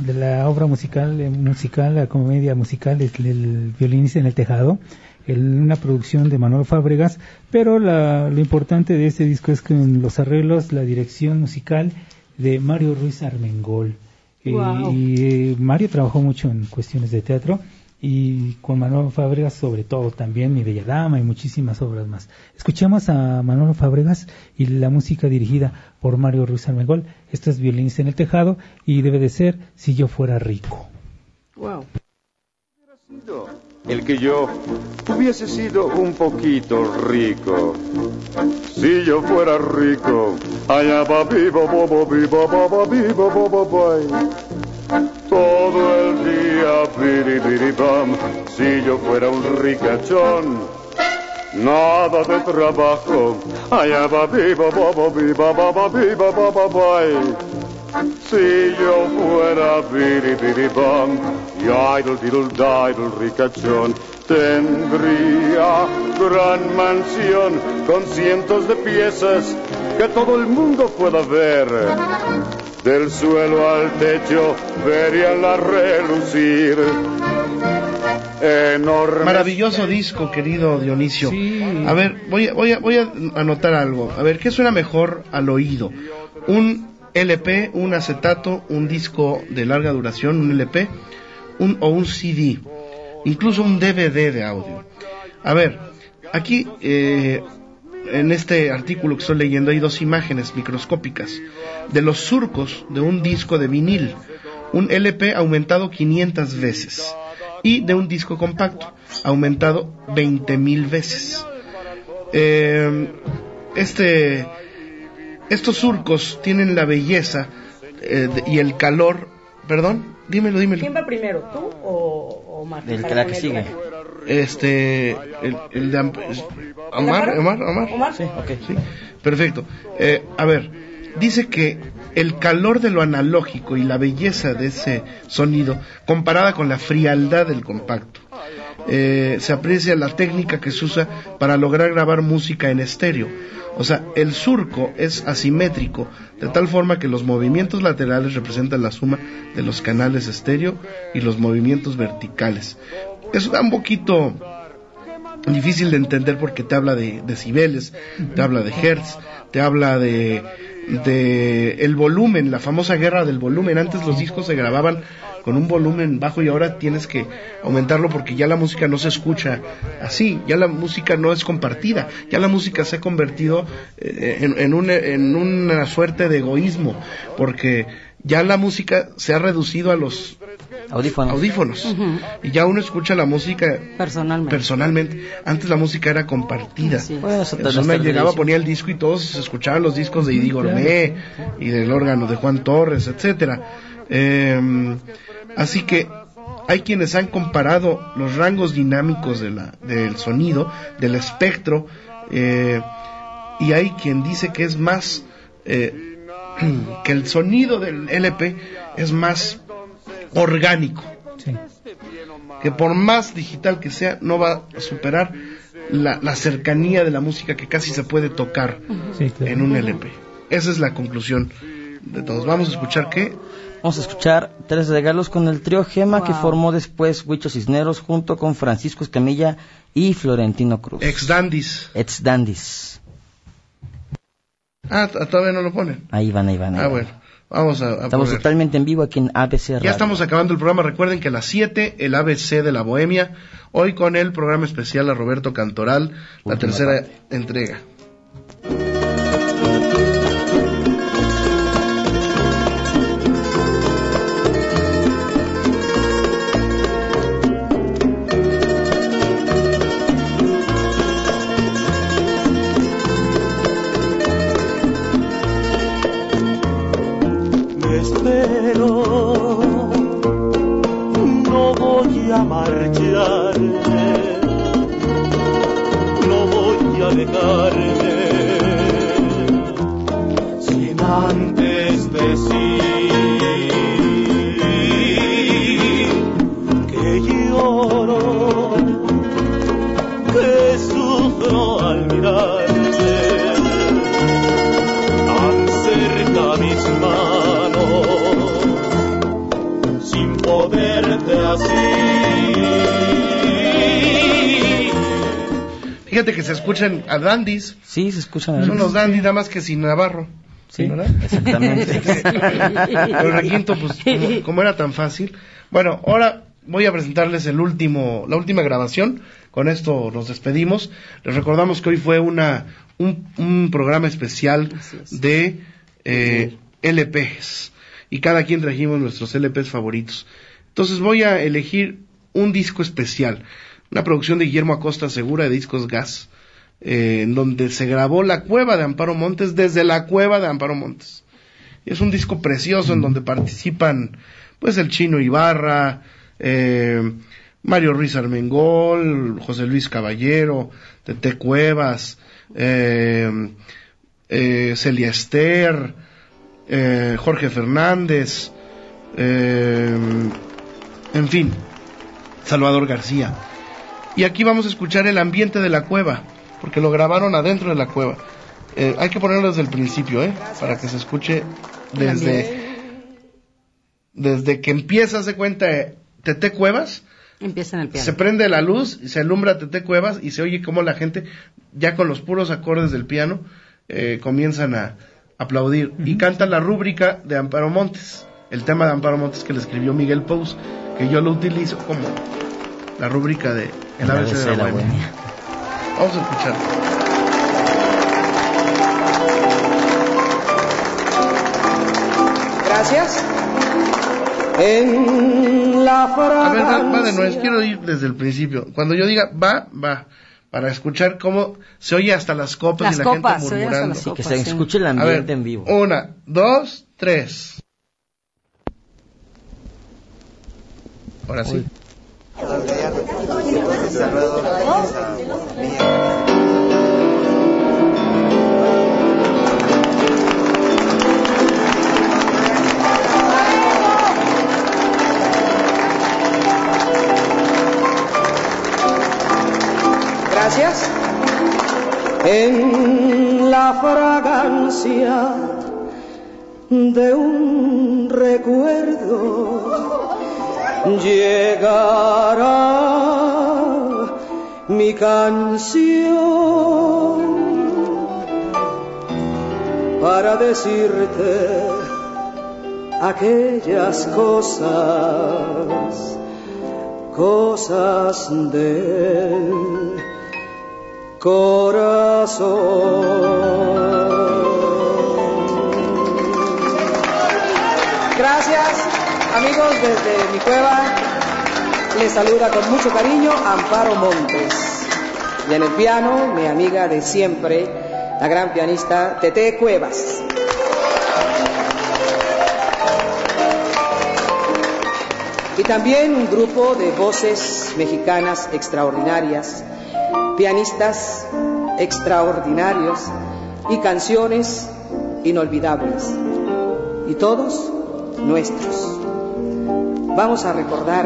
[SPEAKER 3] de la obra musical, eh, musical, la comedia musical, el, el violinista en el tejado, el- una producción de Manuel Fábregas, pero la- lo importante de este disco es que en los arreglos, la dirección musical de Mario Ruiz Armengol. Y Mario trabajó mucho en cuestiones de teatro y con Manuel Fábregas sobre todo también, Mi Bella Dama y muchísimas obras más. Escuchemos a Manuel Fábregas y la música dirigida por Mario Ruiz Armengol. Esto es Violinista en el Tejado y debe de ser Si yo fuera rico.
[SPEAKER 5] Wow.
[SPEAKER 14] El que yo hubiese sido un poquito rico. Si yo fuera rico, allá va vivo, bobo, vivo, bobo, vivo, bobo, boy. Todo el día, bam. Si yo fuera un ricachón, nada de trabajo. Allá va vivo, bobo, vivo, bobo, vivo, bobo, boy. Si yo fuera biri biri bam, idle diddle diddle ricachón, tendría gran mansión con cientos de piezas que todo el mundo pueda ver. Del suelo al techo veríanla relucir. Enorme.
[SPEAKER 2] Maravilloso disco, querido Dionisio. A ver, voy a, voy, a, voy a anotar algo. A ver, ¿qué suena mejor al oído? ¿Un LP, un acetato, un disco de larga duración, un LP, un, o un CD? Incluso un DVD de audio. A ver, aquí eh, en este artículo que estoy leyendo hay dos imágenes microscópicas de los surcos de un disco de vinil, un LP aumentado 500 veces y de un disco compacto aumentado 20.000 veces. Eh, este, estos surcos tienen la belleza eh, de- y el calor, perdón, dímelo, dímelo.
[SPEAKER 5] ¿Quién va primero, tú o, o Marta?
[SPEAKER 4] El que la que sigue.
[SPEAKER 2] Este, el, el de Am- Omar, Omar, Omar.
[SPEAKER 5] Omar.
[SPEAKER 4] Sí, ok.
[SPEAKER 2] Sí, perfecto. Eh, a ver, dice que el calor de lo analógico y la belleza de ese sonido, comparada con la frialdad del compacto, eh, se aprecia la técnica que se usa para lograr grabar música en estéreo. O sea, el surco es asimétrico, de tal forma que los movimientos laterales representan la suma de los canales estéreo y los movimientos verticales. Es un poquito difícil de entender porque te habla de decibeles, te habla de hertz, te habla de, de el volumen, la famosa guerra del volumen. Antes los discos se grababan con un volumen bajo y ahora tienes que aumentarlo porque ya la música no se escucha así, ya la música no es compartida, ya la música se ha convertido eh, en, en, un- en una suerte de egoísmo porque ya la música se ha reducido a los
[SPEAKER 4] Audífonos.
[SPEAKER 2] Y ya uno escucha la música
[SPEAKER 5] Personalmente.
[SPEAKER 2] personalmente. Antes la música era compartida.
[SPEAKER 5] Es.
[SPEAKER 4] Bueno, eso
[SPEAKER 2] Entonces
[SPEAKER 4] tal
[SPEAKER 2] me llegaba, ponía el disco y todos se escuchaban los discos de Idi Gourmet y del órgano de Juan Torres, etcétera. Eh, así que hay quienes han comparado los rangos dinámicos de la- del sonido, del espectro, eh, y hay quien dice que es más, eh, que el sonido del LP es más orgánico
[SPEAKER 3] Sí.
[SPEAKER 2] que por más digital que sea, no va a superar la, la cercanía de la música que casi se puede tocar
[SPEAKER 3] Sí, claro.
[SPEAKER 2] en un LP. Esa es la conclusión de todos. Vamos a escuchar qué.
[SPEAKER 4] Vamos a escuchar tres regalos con el trío Gema que
[SPEAKER 5] Wow.
[SPEAKER 4] formó después Huicho Cisneros junto con Francisco Escamilla y Florentino Cruz.
[SPEAKER 2] Ex Dandis.
[SPEAKER 4] Ex Dandis.
[SPEAKER 2] Ah, todavía no lo ponen.
[SPEAKER 4] Ahí van, ahí van. ahí
[SPEAKER 2] Ah,
[SPEAKER 4] van.
[SPEAKER 2] bueno. Vamos a, a
[SPEAKER 4] Estamos
[SPEAKER 2] poner.
[SPEAKER 4] totalmente en vivo aquí en ABC Radio.
[SPEAKER 2] Ya estamos acabando el programa. Recuerden que a las 7, el ABC de la Bohemia. Hoy con el programa especial a Roberto Cantoral, la
[SPEAKER 4] Última
[SPEAKER 2] tercera
[SPEAKER 4] parte.
[SPEAKER 2] entrega.
[SPEAKER 6] Voy a marcharme, no voy a dejarme, sin antes decir
[SPEAKER 2] Fíjate que se escuchan a Dandis.
[SPEAKER 4] Sí, se escuchan.
[SPEAKER 2] Son los Dandis, nada más que sin Navarro.
[SPEAKER 4] Sí,
[SPEAKER 2] ¿verdad?
[SPEAKER 4] exactamente.
[SPEAKER 2] el requinto, pues, como, como era tan fácil. Bueno, ahora voy a presentarles el último, la última grabación. Con esto nos despedimos. Les recordamos que hoy fue una, un, un programa especial de eh, LPs. Y cada quien trajimos nuestros LPs favoritos. Entonces voy a elegir un disco especial. Una producción de Guillermo Acosta Segura de Discos Gas. eh, en donde se grabó La Cueva de Amparo Montes desde la Cueva de Amparo Montes. Es un disco precioso en donde participan pues el Chino Ibarra, eh, Mario Ruiz Armengol, José Luis Caballero, Tete Cuevas, eh, eh, Celia Ester, eh, Jorge Fernández, en fin, Salvador García. Y aquí vamos a escuchar el ambiente de la cueva, porque lo grabaron adentro de la cueva. Eh, hay que ponerlo desde el principio, ¿eh? Para que se escuche desde, desde que empieza, se cuenta, eh, Tete Cuevas,
[SPEAKER 5] Empieza en el piano.
[SPEAKER 2] se prende la luz, se alumbra Tete Cuevas y se oye como la gente, ya con los puros acordes del piano, eh, comienzan a aplaudir. Y canta la rúbrica de Amparo Montes, el tema de Amparo Montes que le escribió Miguel Pous, que yo lo utilizo como la rúbrica de El ABC de la Bohemia. Vamos a escuchar.
[SPEAKER 13] Gracias. En la
[SPEAKER 2] A ver, va, va de nuevo, quiero ir desde el principio. Cuando yo diga va, va, para escuchar cómo se oye hasta las copas
[SPEAKER 5] Las
[SPEAKER 2] y la
[SPEAKER 5] copas,
[SPEAKER 2] gente murmurando.
[SPEAKER 5] las
[SPEAKER 4] Sí, que
[SPEAKER 5] copas,
[SPEAKER 4] se
[SPEAKER 5] sí.
[SPEAKER 4] escuche el ambiente
[SPEAKER 2] ver,
[SPEAKER 4] en vivo.
[SPEAKER 2] una, dos, tres. Ahora sí.
[SPEAKER 13] Gracias. En la fragancia de un recuerdo llegará mi canción para decirte aquellas cosas, cosas del corazón. Gracias. Amigos, desde mi cueva les saluda con mucho cariño Amparo Montes. Y en el piano, mi amiga de siempre, la gran pianista Tete Cuevas. Y también un grupo de voces mexicanas extraordinarias, pianistas extraordinarios y canciones inolvidables. Y todos nuestros. Vamos a recordar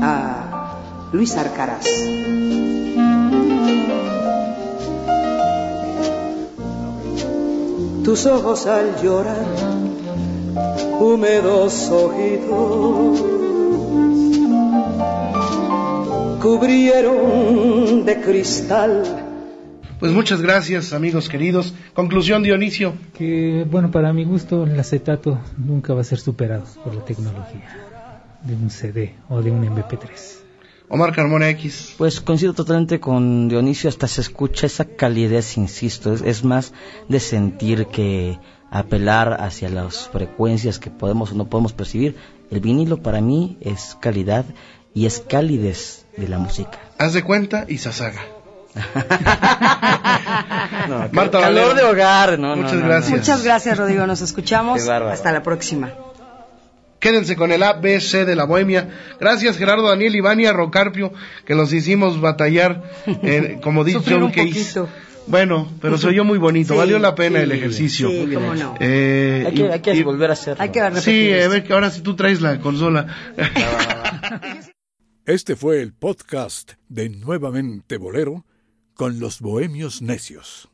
[SPEAKER 13] a Luis Arcaraz.
[SPEAKER 15] Tus ojos al llorar, húmedos ojitos, cubrieron de cristal
[SPEAKER 2] pues muchas gracias, amigos queridos. Conclusión, Dionisio.
[SPEAKER 3] Que, bueno, para mi gusto, el acetato nunca va a ser superado por la tecnología de un CD o de un MP3.
[SPEAKER 2] Omar Carmona X.
[SPEAKER 4] Pues coincido totalmente con Dionisio, hasta se escucha esa calidez, insisto, es, más de sentir que apelar hacia las frecuencias que podemos o no podemos percibir. El vinilo para mí es calidad y es calidez de la música.
[SPEAKER 2] Haz de cuenta y sasaga.
[SPEAKER 4] Marta calor de hogar, no,
[SPEAKER 2] Muchas gracias.
[SPEAKER 5] Muchas gracias, Rodrigo. Nos escuchamos. Hasta la próxima.
[SPEAKER 2] Quédense con el ABC de la Bohemia. Gracias, Gerardo, Daniel, Ivania, Rocarpio, que nos hicimos batallar, eh, como dicho,
[SPEAKER 5] un poquito.
[SPEAKER 2] Bueno, pero se oyó muy bonito, valió la pena el ejercicio.
[SPEAKER 5] Sí, cómo no.
[SPEAKER 4] Eh, hay, que, hay que volver a hacerlo.
[SPEAKER 5] Hay que
[SPEAKER 2] Sí, a ver que ahora si tú traes la consola.
[SPEAKER 1] este fue el podcast de Nuevamente Bolero con los Bohemios Necios.